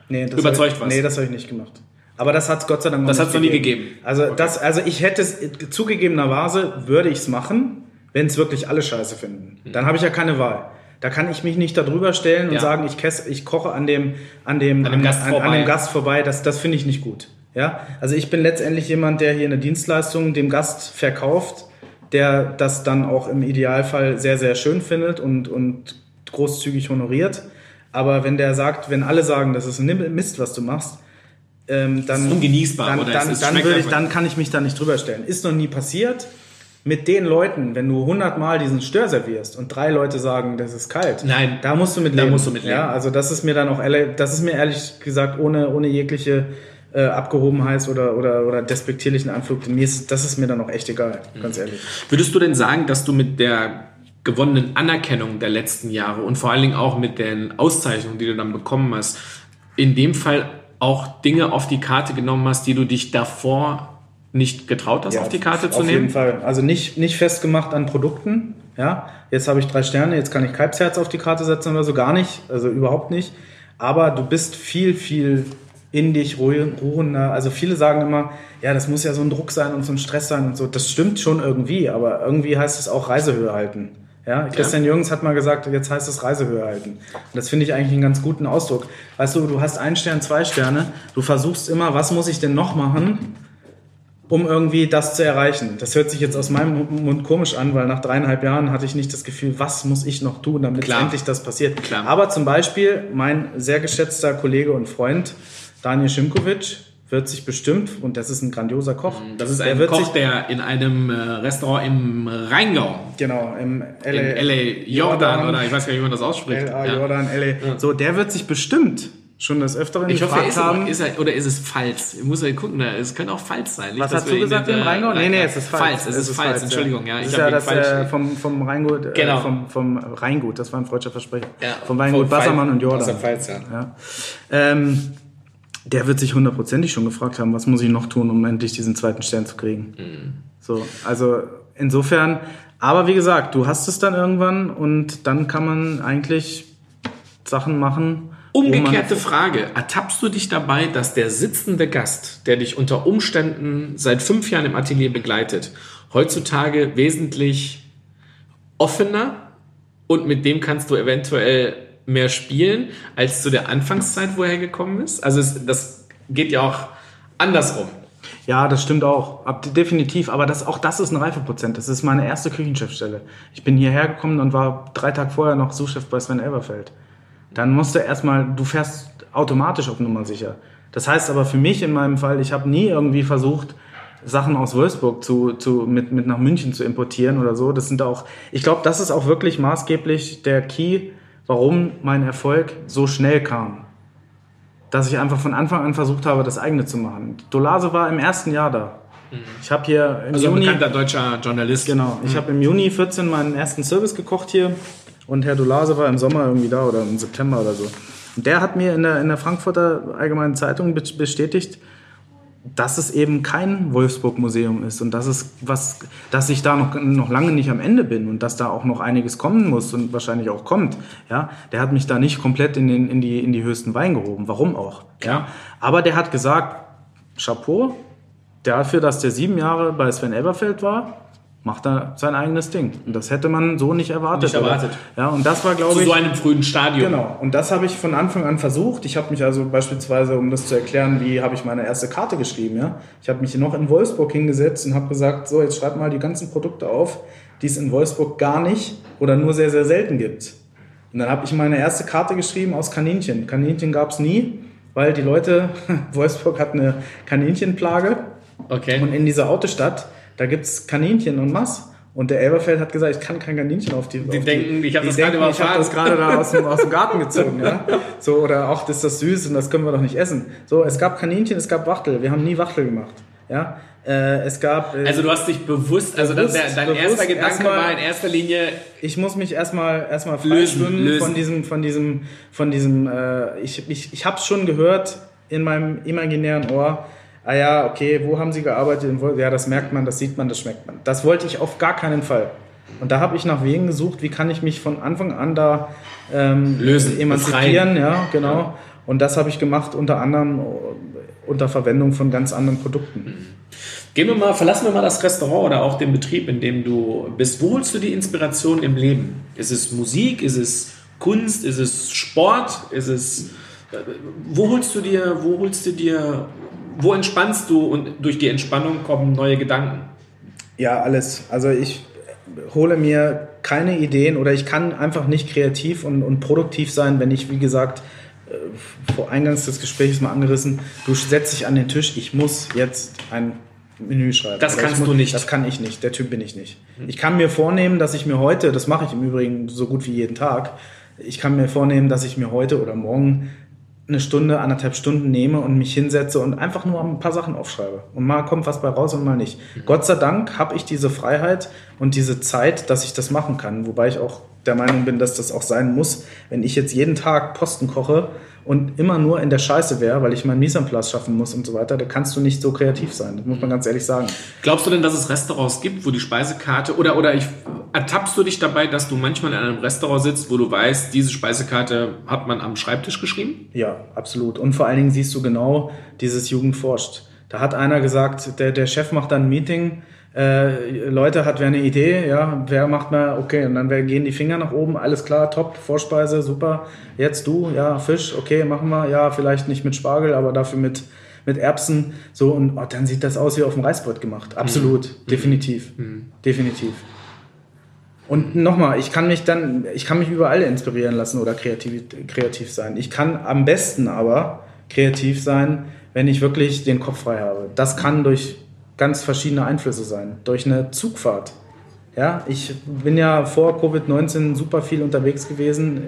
nee, überzeugt ich, warst? Nee, das habe ich nicht gemacht. Aber das hat es Gott sei Dank Das nicht hat's noch nie gegeben. Also, Okay. das, also ich hätte es, zugegebenerweise würde ich es machen, wenn es wirklich alle scheiße finden. Dann habe ich ja keine Wahl. Da kann ich mich nicht darüber stellen und. Ja. sagen, ich, kess, ich koche an dem, an dem, An dem Gast an, vorbei. an dem Gast vorbei. Das, das finde ich nicht gut. Ja? Also ich bin letztendlich jemand, der hier eine Dienstleistung dem Gast verkauft, der das dann auch im Idealfall sehr, sehr schön findet und, und großzügig honoriert. Aber wenn der sagt, wenn alle sagen, das ist ein Mist, was du machst, ähm, dann, ist ungenießbar dann, oder dann, ist- dann, ich, dann kann ich mich da nicht drüber stellen. Ist noch nie passiert. Mit den Leuten, wenn du 100 Mal diesen Stör servierst und drei Leute sagen, das ist kalt, Nein, da musst du mit da leben. musst du mit leben. Ja, also das ist mir dann auch, ehrlich- das ist mir ehrlich gesagt ohne, ohne jegliche äh, Abgehobenheit oder, oder, oder despektierlichen Anflug, mir ist, das ist mir dann auch echt egal, Mhm. ganz ehrlich. Würdest du denn sagen, dass du mit der gewonnenen Anerkennung der letzten Jahre und vor allen Dingen auch mit den Auszeichnungen, die du dann bekommen hast, in dem Fall auch Dinge auf die Karte genommen hast, die du dich davor nicht getraut hast, auf die Karte zu auf nehmen? jeden Fall. Also nicht, nicht festgemacht an Produkten. Ja, jetzt habe ich drei Sterne, jetzt kann ich Kalbsherz auf die Karte setzen oder so, gar nicht. Also überhaupt nicht. Aber du bist viel, viel in dich ruh- ruhender. Also viele sagen immer, ja, das muss ja so ein Druck sein und so ein Stress sein und so. Das stimmt schon irgendwie, aber irgendwie heißt es auch Reisehöhe halten. Ja, Christian Jürgens hat mal gesagt, jetzt heißt es Reisehöhe halten. Und das finde ich eigentlich einen ganz guten Ausdruck. Weißt du, du hast ein Stern, zwei Sterne, du versuchst immer, was muss ich denn noch machen, um irgendwie das zu erreichen. Das hört sich jetzt aus meinem Mund komisch an, weil nach dreieinhalb Jahren hatte ich nicht das Gefühl, was muss ich noch tun, damit Klar. endlich das passiert. Klar. Aber zum Beispiel mein sehr geschätzter Kollege und Freund Daniel Schimkovic wird sich bestimmt, und das ist ein grandioser Koch, Das ist der ein wird Koch, sich, der in einem äh, Restaurant im Rheingau, genau, im in LA, LA Jordan, oder ich weiß gar nicht, wie man das ausspricht. LA Ja. Jordan, LA. So, der wird sich bestimmt schon des Öfteren Ich hoffe, ist, haben. ist er, oder ist es Pfalz? Ich muss ja gucken, es könnte auch Pfalz sein. Nicht, was hast du gesagt im äh, Rheingau? Nee, nee, ja, es ist Pfalz. Pfalz, es ist Pfalz, Entschuldigung. Ja, das ich ist ja habe das falsch. äh, vom, vom Rheingut, äh, Genau. vom, vom Rheingut, das war ein freudscher Versprecher. Ja, vom Wassermann Pfalz- und Jordan. aus der Pfalz, ja. Ja. Ähm, der wird sich hundertprozentig schon gefragt haben, was muss ich noch tun, um endlich diesen zweiten Stern zu kriegen. Mhm. So, also insofern, aber wie gesagt, du hast es dann irgendwann und dann kann man eigentlich Sachen machen. Umgekehrte Frage. Ertappst du dich dabei, dass der sitzende Gast, der dich unter Umständen seit fünf Jahren im Atelier begleitet, heutzutage wesentlich offener und mit dem kannst du eventuell mehr spielen als zu der Anfangszeit, wo er gekommen ist? Also es, das geht ja auch andersrum. Ja, das stimmt auch. Ab, definitiv. Aber das, auch das ist ein Reifeprozent. Das ist meine erste Küchenchefstelle. Ich bin hierher gekommen und war drei Tage vorher noch Suchchef bei Sven Elberfeld. Dann musst du erstmal, du fährst automatisch auf Nummer sicher. Das heißt aber für mich in meinem Fall, ich habe nie irgendwie versucht, Sachen aus Wolfsburg zu, zu, mit, mit nach München zu importieren oder so. Das sind auch, ich glaube, das ist auch wirklich maßgeblich der Key, warum mein Erfolg so schnell kam dass ich einfach von Anfang an versucht habe, das eigene zu machen. Dolase war im ersten Jahr da. Ich habe hier im Also ein Juni, bekannter deutscher Journalist. genau, ich habe im Juni 14 meinen ersten Service gekocht hier und Herr Dolase war im Sommer irgendwie da oder im September oder so. Und der hat mir in der, in der Frankfurter Allgemeinen Zeitung be- bestätigt, dass es eben kein Wolfsburg-Museum ist und dass es was, dass ich da noch, noch lange nicht am Ende bin und dass da auch noch einiges kommen muss und wahrscheinlich auch kommt. Ja, der hat mich da nicht komplett in, den, in, die, in die höchsten Wein gehoben. Warum auch? Ja. Aber der hat gesagt, Chapeau, dafür, dass der sieben Jahre bei Sven Elberfeld war, macht er sein eigenes Ding. Und das hätte man so nicht erwartet. Nicht erwartet. Oder? Ja, und das war, glaube Zu ich. so einem frühen Stadium. Genau, und das habe ich von Anfang an versucht. Ich habe mich also beispielsweise, um das zu erklären, wie habe ich meine erste Karte geschrieben, ja. Ich habe mich noch in Wolfsburg hingesetzt und habe gesagt, so, jetzt schreib mal die ganzen Produkte auf, die es in Wolfsburg gar nicht oder nur sehr, sehr selten gibt. Und dann habe ich meine erste Karte geschrieben aus Kaninchen. Kaninchen gab es nie, weil die Leute, Wolfsburg hat eine Kaninchenplage Okay. und in dieser Autostadt, da gibt es Kaninchen und Mass. Und der Elberfeld hat gesagt, ich kann kein Kaninchen auf die. Die auf denken, ich habe das denken, gerade ich habe das gerade da aus dem, aus dem Garten gezogen, ja. So, oder auch, das ist das süß und das können wir doch nicht essen. So, es gab Kaninchen, es gab Wachtel. Wir haben nie Wachtel gemacht, ja. Äh, es gab. Äh, Also du hast dich bewusst, also Bewusst, das, dein bewusst erster Gedanke erstmal- war in erster Linie, ich muss mich erstmal erstmal Lösen, lösen. von diesem von diesem von diesem äh, ich ich, ich habe es schon gehört in meinem imaginären Ohr ah ja okay wo haben sie gearbeitet ja das merkt man das sieht man das schmeckt man das wollte ich auf gar keinen Fall und da habe ich nach Wegen gesucht wie kann ich mich von Anfang an da ähm, Lösen, emanzipieren befreien. ja genau und das habe ich gemacht unter anderem äh, unter Verwendung von ganz anderen Produkten gehen wir mal, verlassen wir mal das Restaurant oder auch den Betrieb, in dem du bist. Wo holst du die Inspiration im Leben? Ist es Musik? Ist es Kunst? Ist es Sport? Ist es, äh, wo holst du dir, wo holst du dir, wo entspannst du und durch die Entspannung kommen neue Gedanken? Ja, alles. Also ich hole mir keine Ideen oder ich kann einfach nicht kreativ und, und produktiv sein, wenn ich, wie gesagt, äh, vor Eingangs des Gesprächs mal angerissen, du setzt dich an den Tisch, ich muss jetzt ein Menü schreiben. Das kannst muss, du nicht. Das kann ich nicht, der Typ bin ich nicht. Ich kann mir vornehmen, dass ich mir heute, das mache ich im Übrigen so gut wie jeden Tag, ich kann mir vornehmen, dass ich mir heute oder morgen eine Stunde, anderthalb Stunden nehme und mich hinsetze und einfach nur ein paar Sachen aufschreibe. Und mal kommt was bei raus und mal nicht. Gott sei Dank habe ich diese Freiheit und diese Zeit, dass ich das machen kann. Wobei ich auch der Meinung bin, dass das auch sein muss. Wenn ich jetzt jeden Tag Posten koche und immer nur in der Scheiße wäre, weil ich meinen Mise en place schaffen muss und so weiter, da kannst du nicht so kreativ sein. Das muss man ganz ehrlich sagen. Glaubst du denn, dass es Restaurants gibt, wo die Speisekarte oder oder ich ertappst du dich dabei, dass du manchmal in einem Restaurant sitzt, wo du weißt, diese Speisekarte hat man am Schreibtisch geschrieben? Ja, absolut. Und vor allen Dingen siehst du genau dieses Jugend forscht. Da hat einer gesagt, der, der Chef macht dann ein Meeting, äh, Leute, hat wer eine Idee, ja, wer macht mal, okay, und dann gehen die Finger nach oben, alles klar, top, Vorspeise, super, jetzt du, ja, Fisch, okay, machen wir, ja, vielleicht nicht mit Spargel, aber dafür mit, mit Erbsen, so, und oh, dann sieht das aus wie auf dem Reißbrett gemacht, absolut, definitiv, definitiv. Und nochmal, ich kann mich dann, ich kann mich überall inspirieren lassen oder kreativ, kreativ sein. Ich kann am besten aber kreativ sein, wenn ich wirklich den Kopf frei habe. Das kann durch ganz verschiedene Einflüsse sein. Durch eine Zugfahrt. Ja, ich bin ja vor Covid-19 super viel unterwegs gewesen.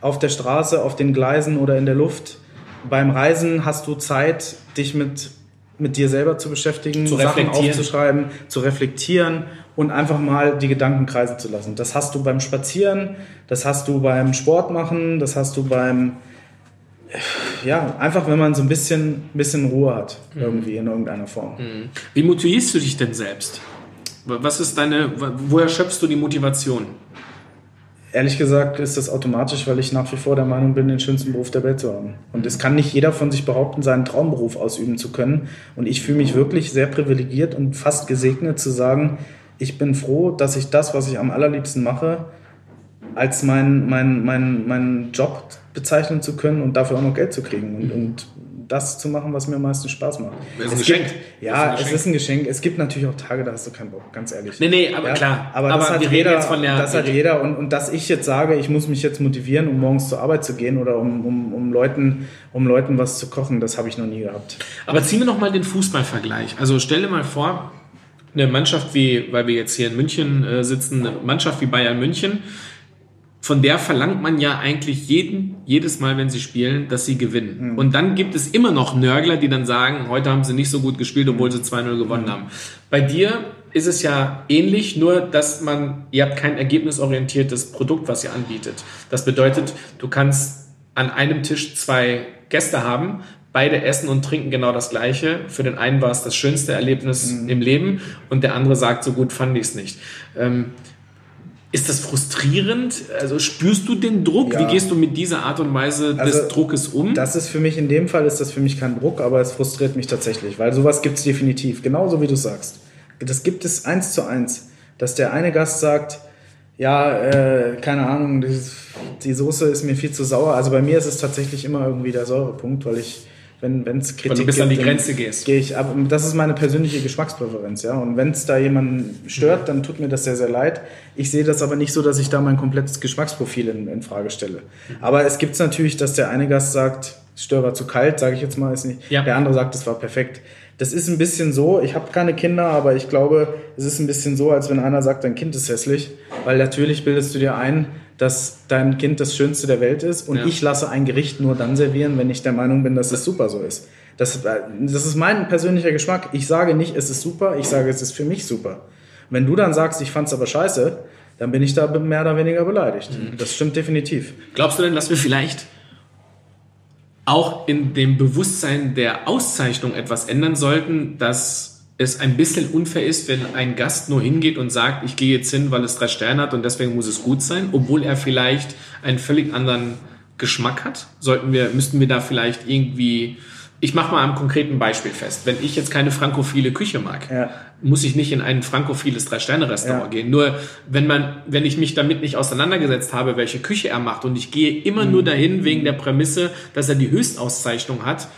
Auf der Straße, auf den Gleisen oder in der Luft. Beim Reisen hast du Zeit, dich mit, mit dir selber zu beschäftigen, Zu Sachen aufzuschreiben, zu reflektieren und einfach mal die Gedanken kreisen zu lassen. Das hast du beim Spazieren, das hast du beim Sport machen, das hast du beim ja, einfach wenn man so ein bisschen, bisschen Ruhe hat, irgendwie in irgendeiner Form. Wie motivierst du dich denn selbst? Was ist deine, woher schöpfst du die Motivation? Ehrlich gesagt ist das automatisch, weil ich nach wie vor der Meinung bin, den schönsten Beruf der Welt zu haben. Und es kann nicht jeder von sich behaupten, seinen Traumberuf ausüben zu können. Und ich fühle mich wirklich sehr privilegiert und fast gesegnet zu sagen, ich bin froh, dass ich das, was ich am allerliebsten mache, als meinen mein, mein, mein Job bezeichnen zu können und dafür auch noch Geld zu kriegen und, und das zu machen, was mir am meisten Spaß macht. Ist ein Es Geschenk. Gibt, ja, ist ein es Geschenk. ist ein Geschenk. Es gibt natürlich auch Tage, da hast du keinen Bock, ganz ehrlich. Nee, nee, aber Ja, klar. Aber, das hat jeder, von der. das hat jeder. Und, und dass ich jetzt sage, ich muss mich jetzt motivieren, um morgens zur Arbeit zu gehen oder um, um, um, Leuten, um Leuten was zu kochen, das habe ich noch nie gehabt. Aber ziehen wir noch mal den Fußballvergleich. Also stell dir mal vor, eine Mannschaft wie, weil wir jetzt hier in München äh, sitzen, eine Mannschaft wie Bayern München, von der verlangt man ja eigentlich jeden, jedes Mal, wenn sie spielen, dass sie gewinnen. Und dann gibt es immer noch Nörgler, die dann sagen, heute haben sie nicht so gut gespielt, obwohl sie 2-0 gewonnen haben. Bei dir ist es ja ähnlich, nur dass man, ihr habt kein ergebnisorientiertes Produkt, was ihr anbietet. Das bedeutet, du kannst an einem Tisch zwei Gäste haben, beide essen und trinken genau das Gleiche. Für den einen war es das schönste Erlebnis im Leben und der andere sagt, so gut fand ich es nicht. Ähm, ist das frustrierend? Also spürst du den Druck? Ja. Wie gehst du mit dieser Art und Weise des Also, Druckes um? Das ist für mich, in dem Fall ist das für mich kein Druck, aber es frustriert mich tatsächlich, weil sowas gibt es definitiv, genauso wie du sagst. Das gibt es eins zu eins, dass der eine Gast sagt, ja, äh, keine Ahnung, die, die Soße ist mir viel zu sauer. Also bei mir ist es tatsächlich immer irgendwie der Säurepunkt, weil ich, wenn es Kritik Weil du bis gibt, an die Grenze gehst. Gehe ich ab. Das ist meine persönliche Geschmackspräferenz, ja. Und wenn es da jemanden stört, dann tut mir das sehr, sehr leid. Ich sehe das aber nicht so, dass ich da mein komplettes Geschmacksprofil in, in Frage stelle. Aber es gibt natürlich, dass der eine Gast sagt, Stör war zu kalt, sage ich jetzt mal, ist nicht. Ja. Der andere sagt, es war perfekt. Das ist ein bisschen so, ich habe keine Kinder, aber ich glaube, es ist ein bisschen so, als wenn einer sagt, dein Kind ist hässlich, weil natürlich bildest du dir ein, dass dein Kind das Schönste der Welt ist und Ja. ich lasse ein Gericht nur dann servieren, wenn ich der Meinung bin, dass es super so ist. Das, das ist mein persönlicher Geschmack. Ich sage nicht, es ist super, ich sage, es ist für mich super. Wenn du dann sagst, ich fand's aber scheiße, dann bin ich da mehr oder weniger beleidigt. Das stimmt definitiv. Glaubst du denn, dass wir vielleicht auch in dem Bewusstsein der Auszeichnung etwas ändern sollten, dass es ein bisschen unfair ist, wenn ein Gast nur hingeht und sagt, ich gehe jetzt hin, weil es drei Sterne hat und deswegen muss es gut sein, obwohl er vielleicht einen völlig anderen Geschmack hat? Sollten wir, müssten wir da vielleicht irgendwie, ich mache mal am konkreten Beispiel fest. Wenn ich jetzt keine frankophile Küche mag, Ja. muss ich nicht in ein frankophiles Drei-Sterne-Restaurant Ja. gehen. Nur wenn man, wenn ich mich damit nicht auseinandergesetzt habe, welche Küche er macht und ich gehe immer nur dahin wegen der Prämisse, dass er die Höchstauszeichnung hat,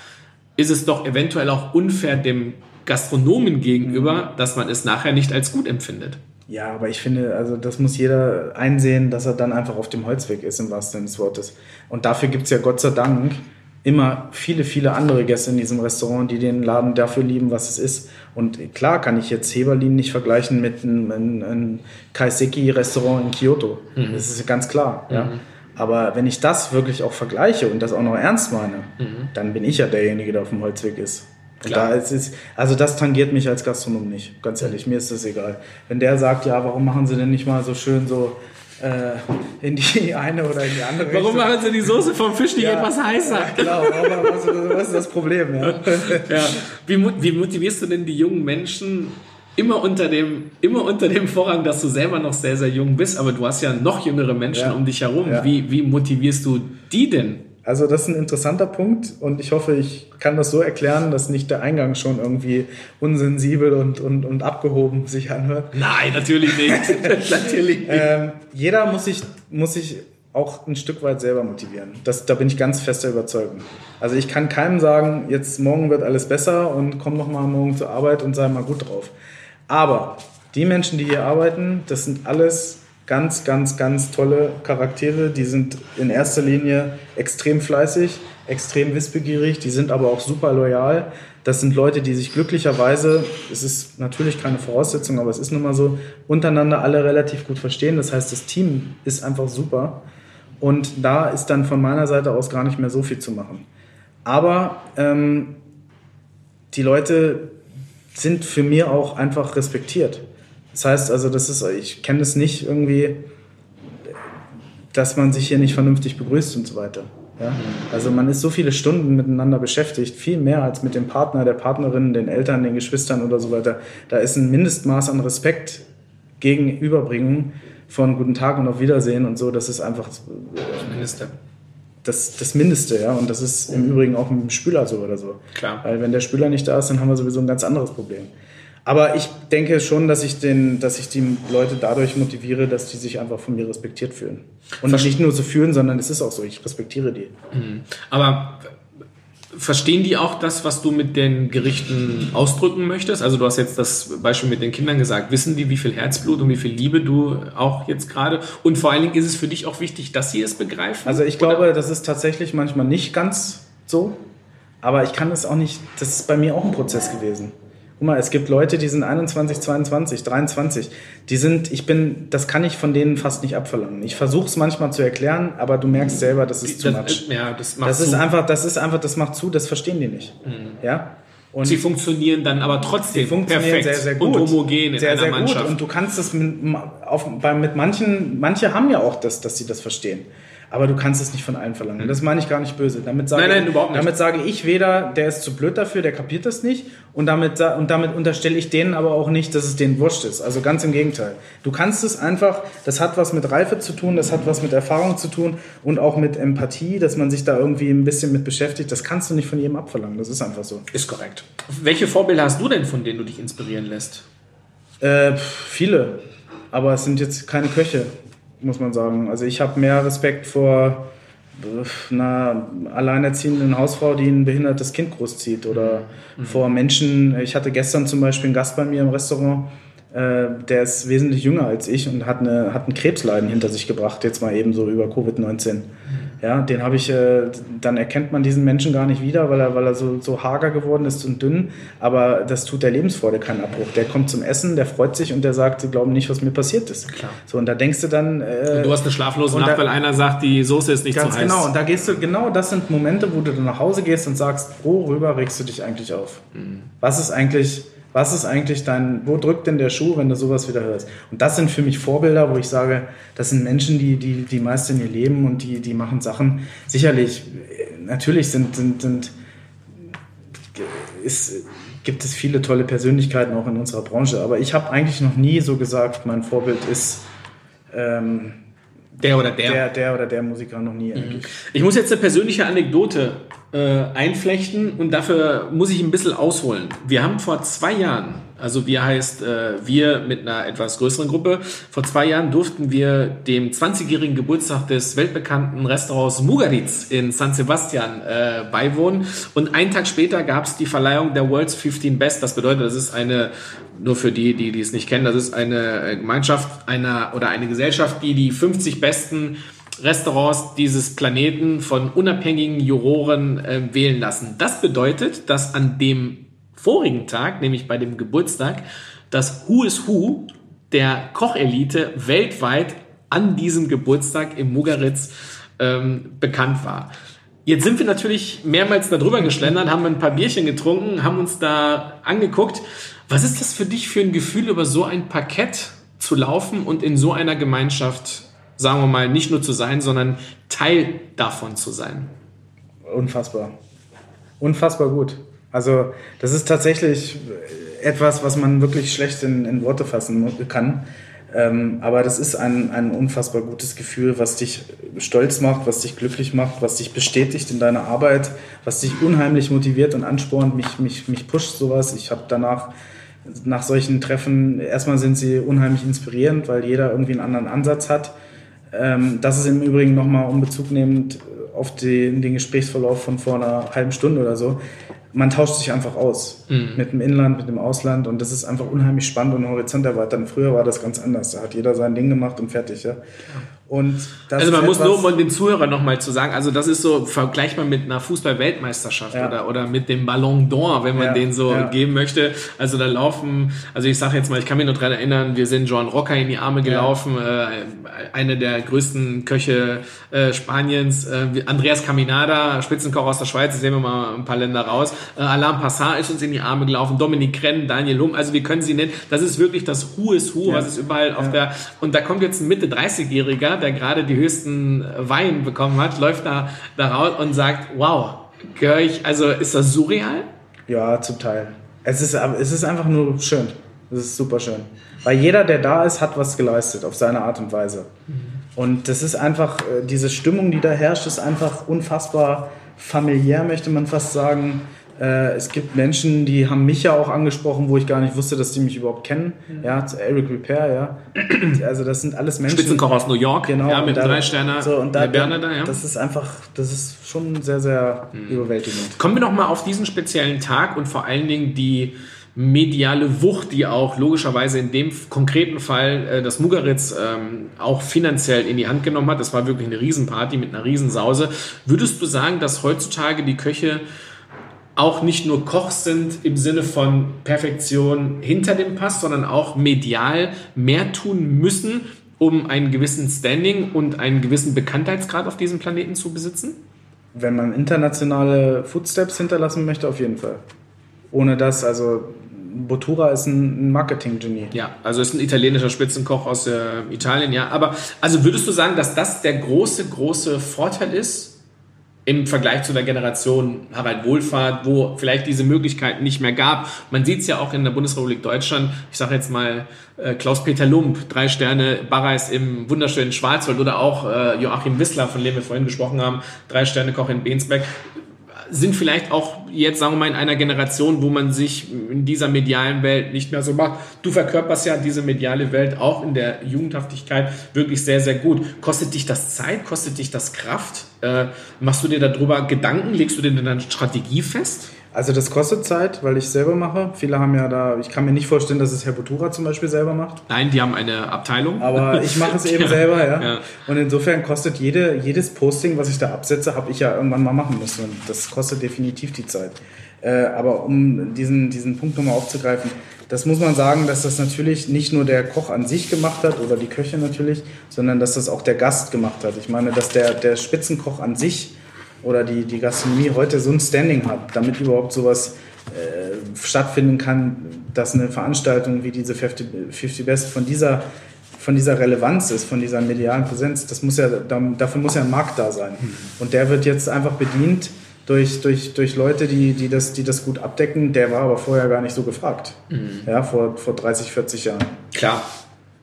ist es doch eventuell auch unfair dem Gastronomen gegenüber, dass man es nachher nicht als gut empfindet. Ja, aber ich finde, also das muss jeder einsehen, dass er dann einfach auf dem Holzweg ist, im wahrsten Sinne des Wortes. Und dafür gibt's ja Gott sei Dank immer viele, viele andere Gäste in diesem Restaurant, die den Laden dafür lieben, was es ist. Und klar kann ich jetzt Heberlin nicht vergleichen mit einem, einem, Kaiseki-Restaurant in Kyoto. Das ist ganz klar. Ja. Aber wenn ich das wirklich auch vergleiche und das auch noch ernst meine, dann bin ich ja derjenige, der auf dem Holzweg ist. Klar. da ist es, also das tangiert mich als Gastronom nicht, ganz ehrlich, mir ist das egal. Wenn der sagt, ja, warum machen sie denn nicht mal so schön so äh, in die eine oder in die andere Warum Richtung? machen sie die Soße vom Fisch nicht Ja. etwas heißer? Genau, aber was, was ist das Problem? Ja? Ja. Wie, wie motivierst du denn die jungen Menschen immer unter dem, immer unter dem Vorrang, dass du selber noch sehr, sehr jung bist, aber du hast ja noch jüngere Menschen Ja. um dich herum. Ja. Wie, wie motivierst du die denn? Also das ist ein interessanter Punkt und ich hoffe, ich kann das so erklären, dass nicht der Eingang schon irgendwie unsensibel und, und, und abgehoben sich anhört. Nein, natürlich nicht. natürlich nicht. Ähm, jeder muss sich, muss sich auch ein Stück weit selber motivieren. Das, da bin ich ganz fester Überzeugung. Also ich kann keinem sagen, jetzt morgen wird alles besser und komm noch mal morgen zur Arbeit und sei mal gut drauf. Aber die Menschen, die hier arbeiten, das sind alles ganz, ganz, ganz tolle Charaktere. Die sind in erster Linie extrem fleißig, extrem wissbegierig, die sind aber auch super loyal. Das sind Leute, die sich glücklicherweise, es ist natürlich keine Voraussetzung, aber es ist nun mal so, untereinander alle relativ gut verstehen. Das heißt, das Team ist einfach super. Und da ist dann von meiner Seite aus gar nicht mehr so viel zu machen. Aber ähm, die Leute sind für mir auch einfach respektiert. Das heißt also, das ist, ich kenne es nicht irgendwie, dass man sich hier nicht vernünftig begrüßt und so weiter. Ja? Also man ist so viele Stunden miteinander beschäftigt, viel mehr als mit dem Partner, der Partnerin, den Eltern, den Geschwistern oder so weiter. Da ist ein Mindestmaß an Respekt gegenüberbringen von Guten Tag und auf Wiedersehen und so. Das ist einfach Minister. das, das Mindeste, ja. Und das ist im Übrigen auch mit dem Spüler so oder so. Klar. Weil wenn der Spüler nicht da ist, dann haben wir sowieso ein ganz anderes Problem. Aber ich denke schon, dass ich, den, dass ich die Leute dadurch motiviere, dass die sich einfach von mir respektiert fühlen. Und Verste- nicht nur so fühlen, sondern es ist auch so, ich respektiere die. Aber verstehen die auch das, was du mit den Gerichten ausdrücken möchtest? Also du hast jetzt das Beispiel mit den Kindern gesagt. Wissen die, wie viel Herzblut und wie viel Liebe du auch jetzt gerade? Und vor allen Dingen ist es für dich auch wichtig, dass sie es begreifen? Also ich Oder- glaube, das ist tatsächlich manchmal nicht ganz so. Aber ich kann es auch nicht, das ist bei mir auch ein Prozess gewesen. Guck mal, es gibt Leute, die sind 21, 22, 23. Die sind, ich bin, das kann ich von denen fast nicht abverlangen. Ich versuche es manchmal zu erklären, aber du merkst selber, das ist das, much. ja, das macht Das ist zu. einfach, das ist einfach, das macht zu, das verstehen die nicht. Ja? Und Sie funktionieren dann aber trotzdem perfekt sehr, sehr gut. und homogen in sehr, einer sehr Mannschaft. Gut. Und du kannst es mit, auf, bei, mit manchen, manche haben ja auch das, dass sie das verstehen. Aber du kannst es nicht von allen verlangen. Das meine ich gar nicht böse. Damit sage, Nein, nein, überhaupt nicht. damit sage ich weder, der ist zu blöd dafür, der kapiert das nicht. Und damit, und damit unterstelle ich denen aber auch nicht, dass es denen wurscht ist. Also ganz im Gegenteil. Du kannst es einfach, das hat was mit Reife zu tun, das hat was mit Erfahrung zu tun und auch mit Empathie, dass man sich da irgendwie ein bisschen mit beschäftigt. Das kannst du nicht von jedem abverlangen. Das ist einfach so. ist korrekt. Welche Vorbilder hast du denn, von denen du dich inspirieren lässt? Äh, viele, aber es sind jetzt keine Köche, muss man sagen. Also ich habe mehr Respekt vor einer alleinerziehenden Hausfrau, die ein behindertes Kind großzieht oder vor Menschen. Ich hatte gestern zum Beispiel einen Gast bei mir im Restaurant, äh, der ist wesentlich jünger als ich und hat, eine, hat ein Krebsleiden hinter sich gebracht, jetzt mal eben so über Covid-19. Ja, den habe ich, äh, dann erkennt man diesen Menschen gar nicht wieder, weil er, weil er so, so hager geworden ist und dünn. Aber das tut der Lebensfreude keinen Abbruch. Der kommt zum Essen, der freut sich und der sagt, sie glauben nicht, was mir passiert ist. Klar. So, und da denkst du dann. Äh, du hast eine schlaflose Nacht, da- weil einer sagt, die Soße ist nicht Ganz zu heiß. genau, und da gehst du, genau das sind Momente, wo du dann nach Hause gehst und sagst, worüber regst du dich eigentlich auf? Was ist eigentlich, was ist eigentlich dein, wo drückt denn der Schuh, wenn du sowas wieder hörst? Und das sind für mich Vorbilder, wo ich sage, das sind Menschen, die, die, die meistern ihr Leben und die, die machen Sachen. Sicherlich, äh, natürlich sind, sind, sind, ist, gibt es viele tolle Persönlichkeiten auch in unserer Branche, aber ich habe eigentlich noch nie so gesagt, mein Vorbild ist ähm, Der oder der. der, der oder der Musiker noch nie eigentlich. Ich muss jetzt eine persönliche Anekdote äh, einflechten und dafür muss ich ein bisschen ausholen. Wir haben vor zwei Jahren, also wir heißt äh, wir mit einer etwas größeren Gruppe, vor zwei Jahren durften wir dem 20-jährigen Geburtstag des weltbekannten Restaurants Mugaritz in San Sebastian äh, beiwohnen. Und einen Tag später gab es die Verleihung der World's 15 Best. Das bedeutet, das ist eine, nur für die, die, die es nicht kennen, das ist eine Gemeinschaft einer oder eine Gesellschaft, die die 50 besten Restaurants dieses Planeten von unabhängigen Juroren äh, wählen lassen. Das bedeutet, dass an dem vorigen Tag, nämlich bei dem Geburtstag, das Who is Who der Kochelite weltweit an diesem Geburtstag im Mugaritz ähm, bekannt war. Jetzt sind wir natürlich mehrmals da drüber geschlendert, haben ein paar Bierchen getrunken, haben uns da angeguckt. Was ist das für dich für ein Gefühl, über so ein Parkett zu laufen und in so einer Gemeinschaft, sagen wir mal, nicht nur zu sein, sondern Teil davon zu sein? Unfassbar. Unfassbar gut. Also das ist tatsächlich etwas, was man wirklich schlecht in, in Worte fassen kann. Ähm, aber das ist ein, ein unfassbar gutes Gefühl, was dich stolz macht, was dich glücklich macht, was dich bestätigt in deiner Arbeit, was dich unheimlich motiviert und anspornt. Mich, mich, mich pusht sowas. Ich habe danach nach solchen Treffen, erstmal sind sie unheimlich inspirierend, weil jeder irgendwie einen anderen Ansatz hat. Ähm, das ist im Übrigen nochmal um Bezug nehmend auf die, den Gesprächsverlauf von vor einer halben Stunde oder so. Man tauscht sich einfach aus mit dem Inland, mit dem Ausland und das ist einfach unheimlich spannend und Horizont erweitern. Früher war das ganz anders. Da hat jeder sein Ding gemacht und fertig. Ja. Und Also man muss nur um den Zuhörern nochmal zu sagen, also das ist so vergleichbar mit einer Fußball-Weltmeisterschaft Ja. oder, oder mit dem Ballon d'Or, wenn man Ja, den so ja. geben möchte. Also da laufen, also ich sage jetzt mal, ich kann mich nur dran erinnern, wir sind Joan Rocker in die Arme gelaufen, äh, eine der größten Köche äh, Spaniens, äh, Andreas Caminada, Spitzenkoch aus der Schweiz, sehen wir mal ein paar Länder raus, äh, Alain Passat ist uns in die Arme gelaufen, Dominik Krenn, Daniel Hum, also wir können sie nennen, das ist wirklich das Who is Who, was ist überall auf der, und da kommt jetzt ein Mitte 30-Jähriger, der gerade die höchsten Wein bekommen hat, läuft da, da raus und sagt, wow, gehöre ich, also ist das surreal? Ja, zum Teil. Es ist, aber es ist einfach nur schön. Es ist super schön. Weil jeder, der da ist, hat was geleistet auf seine Art und Weise. Und das ist einfach, äh, diese Stimmung, die da herrscht, ist einfach unfassbar familiär, möchte man fast sagen. Äh, Es gibt Menschen, die haben mich ja auch angesprochen, wo ich gar nicht wusste, dass die mich überhaupt kennen. Ja, zu Eric Repair, ja. Also das sind alles Menschen. Spitzenkoch aus New York, Genau. ja, mit da- drei Sterner, so, und da, der Berner da, ja. Das ist einfach, das ist schon sehr, sehr überwältigend. Kommen wir noch mal auf diesen speziellen Tag und vor allen Dingen die mediale Wucht, die auch logischerweise in dem konkreten Fall äh, das Mugaritz ähm, auch finanziell in die Hand genommen hat. Das war wirklich eine Riesenparty mit einer Riesensause. Würdest du sagen, dass heutzutage die Köche auch nicht nur Koch sind im Sinne von Perfektion hinter dem Pass, sondern auch medial mehr tun müssen, um einen gewissen Standing und einen gewissen Bekanntheitsgrad auf diesem Planeten zu besitzen? Wenn man internationale Footsteps hinterlassen möchte, auf jeden Fall. Ohne das, also Bottura ist ein Marketing-Genie. Ja, also ist ein italienischer Spitzenkoch aus äh, Italien, ja. Aber also würdest du sagen, dass das der große, große Vorteil ist im Vergleich zu der Generation Harald Wohlfahrt, wo vielleicht diese Möglichkeiten nicht mehr gab? Man sieht es ja auch in der Bundesrepublik Deutschland. Ich sage jetzt mal äh, Klaus-Peter Lump, drei Sterne Barreis im wunderschönen Schwarzwald oder auch äh, Joachim Wissler, von dem wir vorhin gesprochen haben, drei Sterne Koch in Bensberg sind vielleicht auch jetzt, sagen wir mal, in einer Generation, wo man sich in dieser medialen Welt nicht mehr so macht. Du verkörperst ja diese mediale Welt auch in der Jugendhaftigkeit wirklich sehr, sehr gut. Kostet dich das Zeit? Kostet dich das Kraft? Äh, machst du dir darüber Gedanken? Legst du dir deine Strategie fest? Also das kostet Zeit, weil ich selber mache. Viele haben ja da, ich kann mir nicht vorstellen, dass es Herr Butura zum Beispiel selber macht. Nein, die haben eine Abteilung. Aber ich mache es eben Ja, selber, ja. ja. Und insofern kostet jede, jedes Posting, was ich da absetze, habe ich ja irgendwann mal machen müssen. Und das kostet definitiv die Zeit. Äh, aber um diesen, diesen Punkt nochmal aufzugreifen, das muss man sagen, dass das natürlich nicht nur der Koch an sich gemacht hat oder die Köche natürlich, sondern dass das auch der Gast gemacht hat. Ich meine, dass der, der Spitzenkoch an sich oder die, die Gastronomie heute so ein Standing hat, damit überhaupt sowas äh, stattfinden kann, dass eine Veranstaltung wie diese 50, 50 Best von dieser, von dieser Relevanz ist, von dieser medialen Präsenz, das muss ja, da- dafür muss ja ein Markt da sein. Und der wird jetzt einfach bedient durch, durch, durch Leute, die, die, das, die das gut abdecken. Der war aber vorher gar nicht so gefragt. Ja, vor, vor 30, 40 Jahren. Klar.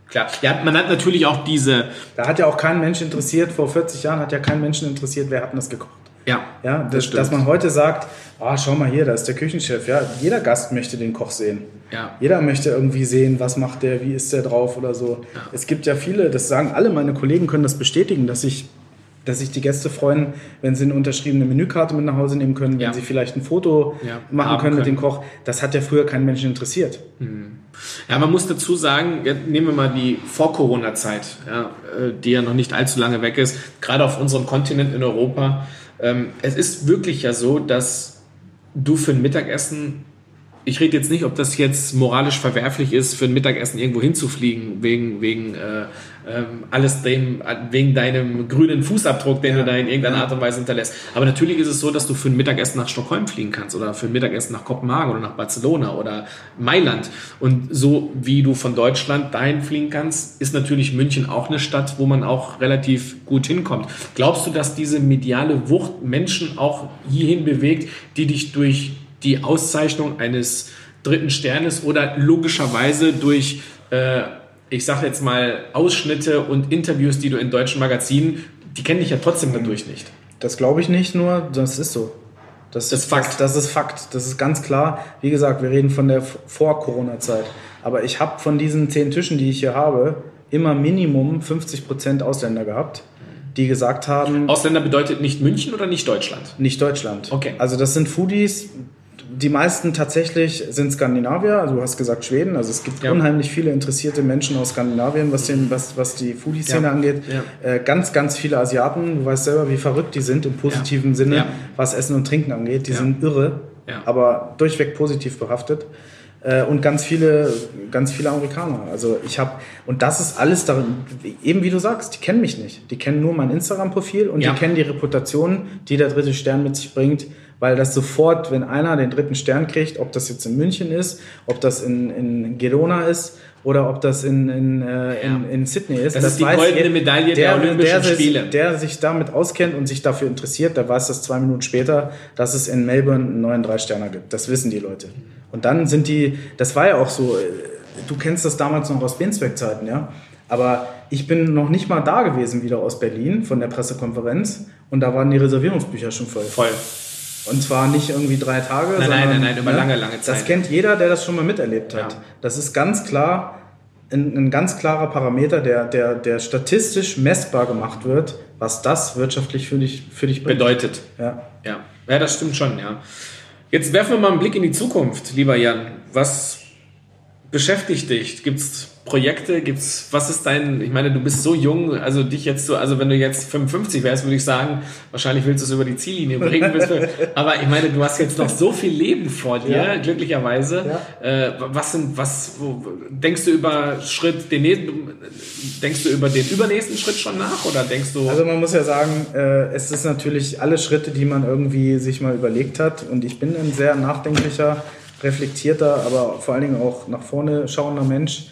Klar. Ja, man hat natürlich auch diese. Da hat ja auch kein Mensch interessiert, vor 40 Jahren hat ja kein Menschen interessiert, wer hat denn das gekocht. Ja. Ja, Das dass, stimmt. dass man heute sagt, ah, schau mal hier, da ist der Küchenchef. Ja, jeder Gast möchte den Koch sehen. Ja. Jeder möchte irgendwie sehen, was macht der, wie ist der drauf oder so. Es gibt ja viele, das sagen alle meine Kollegen, können das bestätigen, dass sich dass sich die Gäste freuen, wenn sie eine unterschriebene Menükarte mit nach Hause nehmen können, wenn Ja. sie vielleicht ein Foto Ja, machen haben können mit können. dem Koch. Das hat ja früher keinen Menschen interessiert. Ja, man muss dazu sagen, nehmen wir mal die Vor-Corona-Zeit, ja, äh, die ja noch nicht allzu lange weg ist, gerade auf unserem Kontinent in Europa. Ähm, es ist wirklich ja so, dass du für ein Mittagessen, ich rede jetzt nicht, ob das jetzt moralisch verwerflich ist, für ein Mittagessen irgendwo hinzufliegen, wegen, wegen äh, ähm, alles dem, wegen deinem grünen Fußabdruck, den du da in irgendeiner Art und Weise hinterlässt. Aber natürlich ist es so, dass du für ein Mittagessen nach Stockholm fliegen kannst oder für ein Mittagessen nach Kopenhagen oder nach Barcelona oder Mailand. Und so wie du von Deutschland dahin fliegen kannst, ist natürlich München auch eine Stadt, wo man auch relativ gut hinkommt. Glaubst du, dass diese mediale Wucht Menschen auch hierhin bewegt, die dich durch die Auszeichnung eines dritten Sternes oder logischerweise durch, äh, ich sage jetzt mal, Ausschnitte und Interviews, die du in deutschen Magazinen, die kennen dich ja trotzdem dadurch nicht. Das glaube ich nicht nur, das ist so. Das, Das ist Fakt. Das, das ist Fakt. Das ist ganz klar. Wie gesagt, wir reden von der Vor-Corona-Zeit. Aber ich habe von diesen zehn Tischen, die ich hier habe, immer Minimum 50% Ausländer gehabt, die gesagt haben, Ausländer bedeutet nicht München oder nicht Deutschland? nicht Deutschland. Okay. Also das sind Foodies. Die meisten tatsächlich sind Skandinavier, also du hast gesagt Schweden, also es gibt Ja. unheimlich viele interessierte Menschen aus Skandinavien, was, den, was, was die Foodie-Szene Ja. angeht. Ja. Äh, ganz, ganz viele Asiaten, du weißt selber, wie verrückt die sind im positiven Sinne, was Essen und Trinken angeht. Die sind irre, aber durchweg positiv behaftet. Äh, und ganz viele, ganz viele Amerikaner. Also ich habe, und das ist alles darin, eben wie du sagst, die kennen mich nicht. Die kennen nur mein Instagram-Profil und Ja. die kennen die Reputation, die der dritte Stern mit sich bringt, weil das sofort, wenn einer den dritten Stern kriegt, ob das jetzt in München ist, ob das in, in Girona ist oder ob das in, in, äh, in, in Sydney ist. Das ist die goldene Medaille der Olympischen sich, Spiele. Der sich damit auskennt und sich dafür interessiert, der weiß das zwei Minuten später, dass es in Melbourne einen neuen Drei-Sterner gibt. Das wissen die Leute. Und dann sind die, das war ja auch so, äh, du kennst das damals noch aus Bensberg-Zeiten, ja. Aber ich bin noch nicht mal da gewesen wieder aus Berlin von der Pressekonferenz und da waren die Reservierungsbücher schon voll. Voll. Und zwar nicht irgendwie drei Tage, Nein, nein, sondern nein, nein, über lange, lange Zeit. Das kennt jeder, der das schon mal miterlebt hat. Ja. Das ist ganz klar ein, ein ganz klarer Parameter, der, der, der statistisch messbar gemacht wird, was das wirtschaftlich für dich, für dich bringt. Bedeutet. Ja. Ja. ja, das stimmt schon, ja. Jetzt werfen wir mal einen Blick in die Zukunft, lieber Jan. Was beschäftigt dich? Gibt es Projekte? Gibt's, was ist dein, ich meine, du bist so jung, also dich jetzt so, also wenn du jetzt 55 wärst, würde ich sagen, wahrscheinlich willst du es über die Ziellinie bringen. Aber ich meine, du hast jetzt noch so viel Leben vor dir, Ja. glücklicherweise. Äh, was sind, was, wo, denkst du über Schritt, den nächsten, denkst du über den übernächsten Schritt schon nach oder denkst du, Also man muss ja sagen, äh, es ist natürlich alle Schritte, die man irgendwie sich mal überlegt hat. Und ich bin ein sehr nachdenklicher, reflektierter, aber vor allen Dingen auch nach vorne schauender Mensch.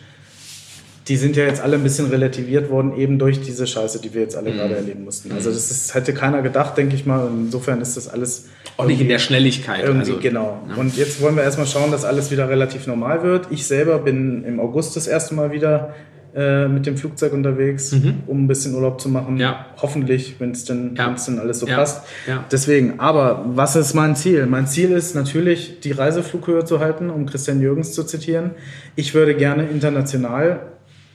Die sind ja jetzt alle ein bisschen relativiert worden, eben durch diese Scheiße, die wir jetzt alle gerade erleben mussten. Also das ist, hätte keiner gedacht, denke ich mal. Insofern ist das alles auch nicht in der Schnelligkeit? irgendwie also, genau. Und jetzt wollen wir erstmal schauen, dass alles wieder relativ normal wird. Ich selber bin im August das erste Mal wieder äh, mit dem Flugzeug unterwegs, um ein bisschen Urlaub zu machen. Mhm. Ja. Hoffentlich, wenn es denn, Ja. denn alles so Ja. passt. Ja. Deswegen, aber was ist mein Ziel? Mein Ziel ist natürlich, die Reiseflughöhe zu halten, um Christian Jürgens zu zitieren. Ich würde gerne international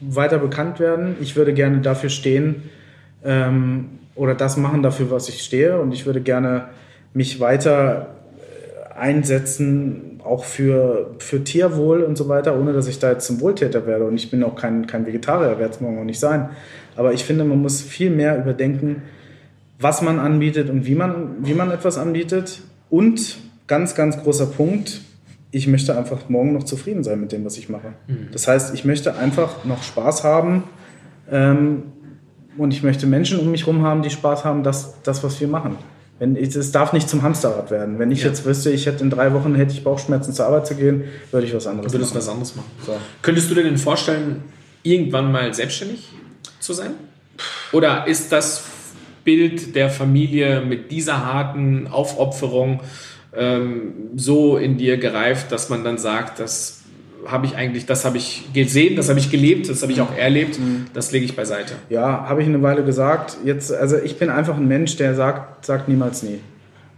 weiter bekannt werden. Ich würde gerne dafür stehen ähm, oder das machen dafür, was ich stehe. Und ich würde gerne mich weiter äh, einsetzen, auch für, für Tierwohl und so weiter, ohne dass ich da jetzt zum Wohltäter werde. Und ich bin auch kein, kein Vegetarier, werde es morgen auch nicht sein. Aber ich finde, man muss viel mehr überdenken, was man anbietet und wie man, wie man etwas anbietet. Und ganz, ganz großer Punkt, ich möchte einfach morgen noch zufrieden sein mit dem, was ich mache. Mhm. Das heißt, ich möchte einfach noch Spaß haben ähm, und ich möchte Menschen um mich herum haben, die Spaß haben, das, das was wir machen. Wenn ich, es darf nicht zum Hamsterrad werden. Wenn ich ja. jetzt wüsste, ich hätte in drei Wochen hätte ich Bauchschmerzen zur Arbeit zu gehen, würde ich was anderes würdest machen. was anderes machen. So. Könntest du dir denn vorstellen, irgendwann mal selbstständig zu sein? Oder ist das Bild der Familie mit dieser harten Aufopferung ähm, so in dir gereift, dass man dann sagt, das habe ich eigentlich, das habe ich gesehen, das habe ich gelebt, das habe ich auch erlebt, mhm. das lege ich beiseite. Ja, habe ich eine Weile gesagt. Jetzt, also ich bin einfach ein Mensch, der sagt, sagt niemals nie.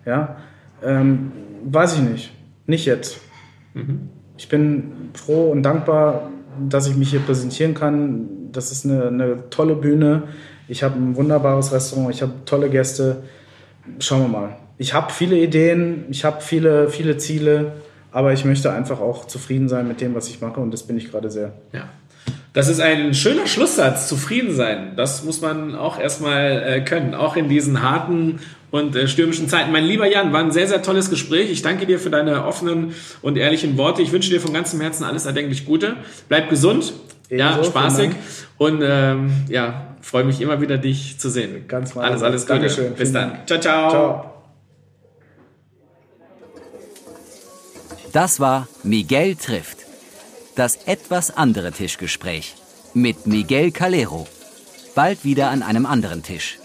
Ja, ähm, weiß ich nicht, nicht jetzt. Mhm. Ich bin froh und dankbar, dass ich mich hier präsentieren kann. Das ist eine, eine tolle Bühne. Ich habe ein wunderbares Restaurant, ich habe tolle Gäste. Schauen wir mal. Ich habe viele Ideen, ich habe viele, viele Ziele. Aber ich möchte einfach auch zufrieden sein mit dem, was ich mache und das bin ich gerade sehr. Ja. Das ist ein schöner Schlusssatz, zufrieden sein. Das muss man auch erstmal äh, können, auch in diesen harten und äh, stürmischen Zeiten. Mein lieber Jan, war ein sehr, sehr tolles Gespräch. Ich danke dir für deine offenen und ehrlichen Worte. Ich wünsche dir von ganzem Herzen alles erdenklich Gute. Bleib gesund, Ebenso, ja, spaßig und ähm, ja, freue mich immer wieder, dich zu sehen. Ganz mal. Alles, alles Gute. Dankeschön. Bis dann. Ciao, ciao. ciao. Das war Miguel trifft. Das etwas andere Tischgespräch mit Miguel Calero. Bald wieder an einem anderen Tisch.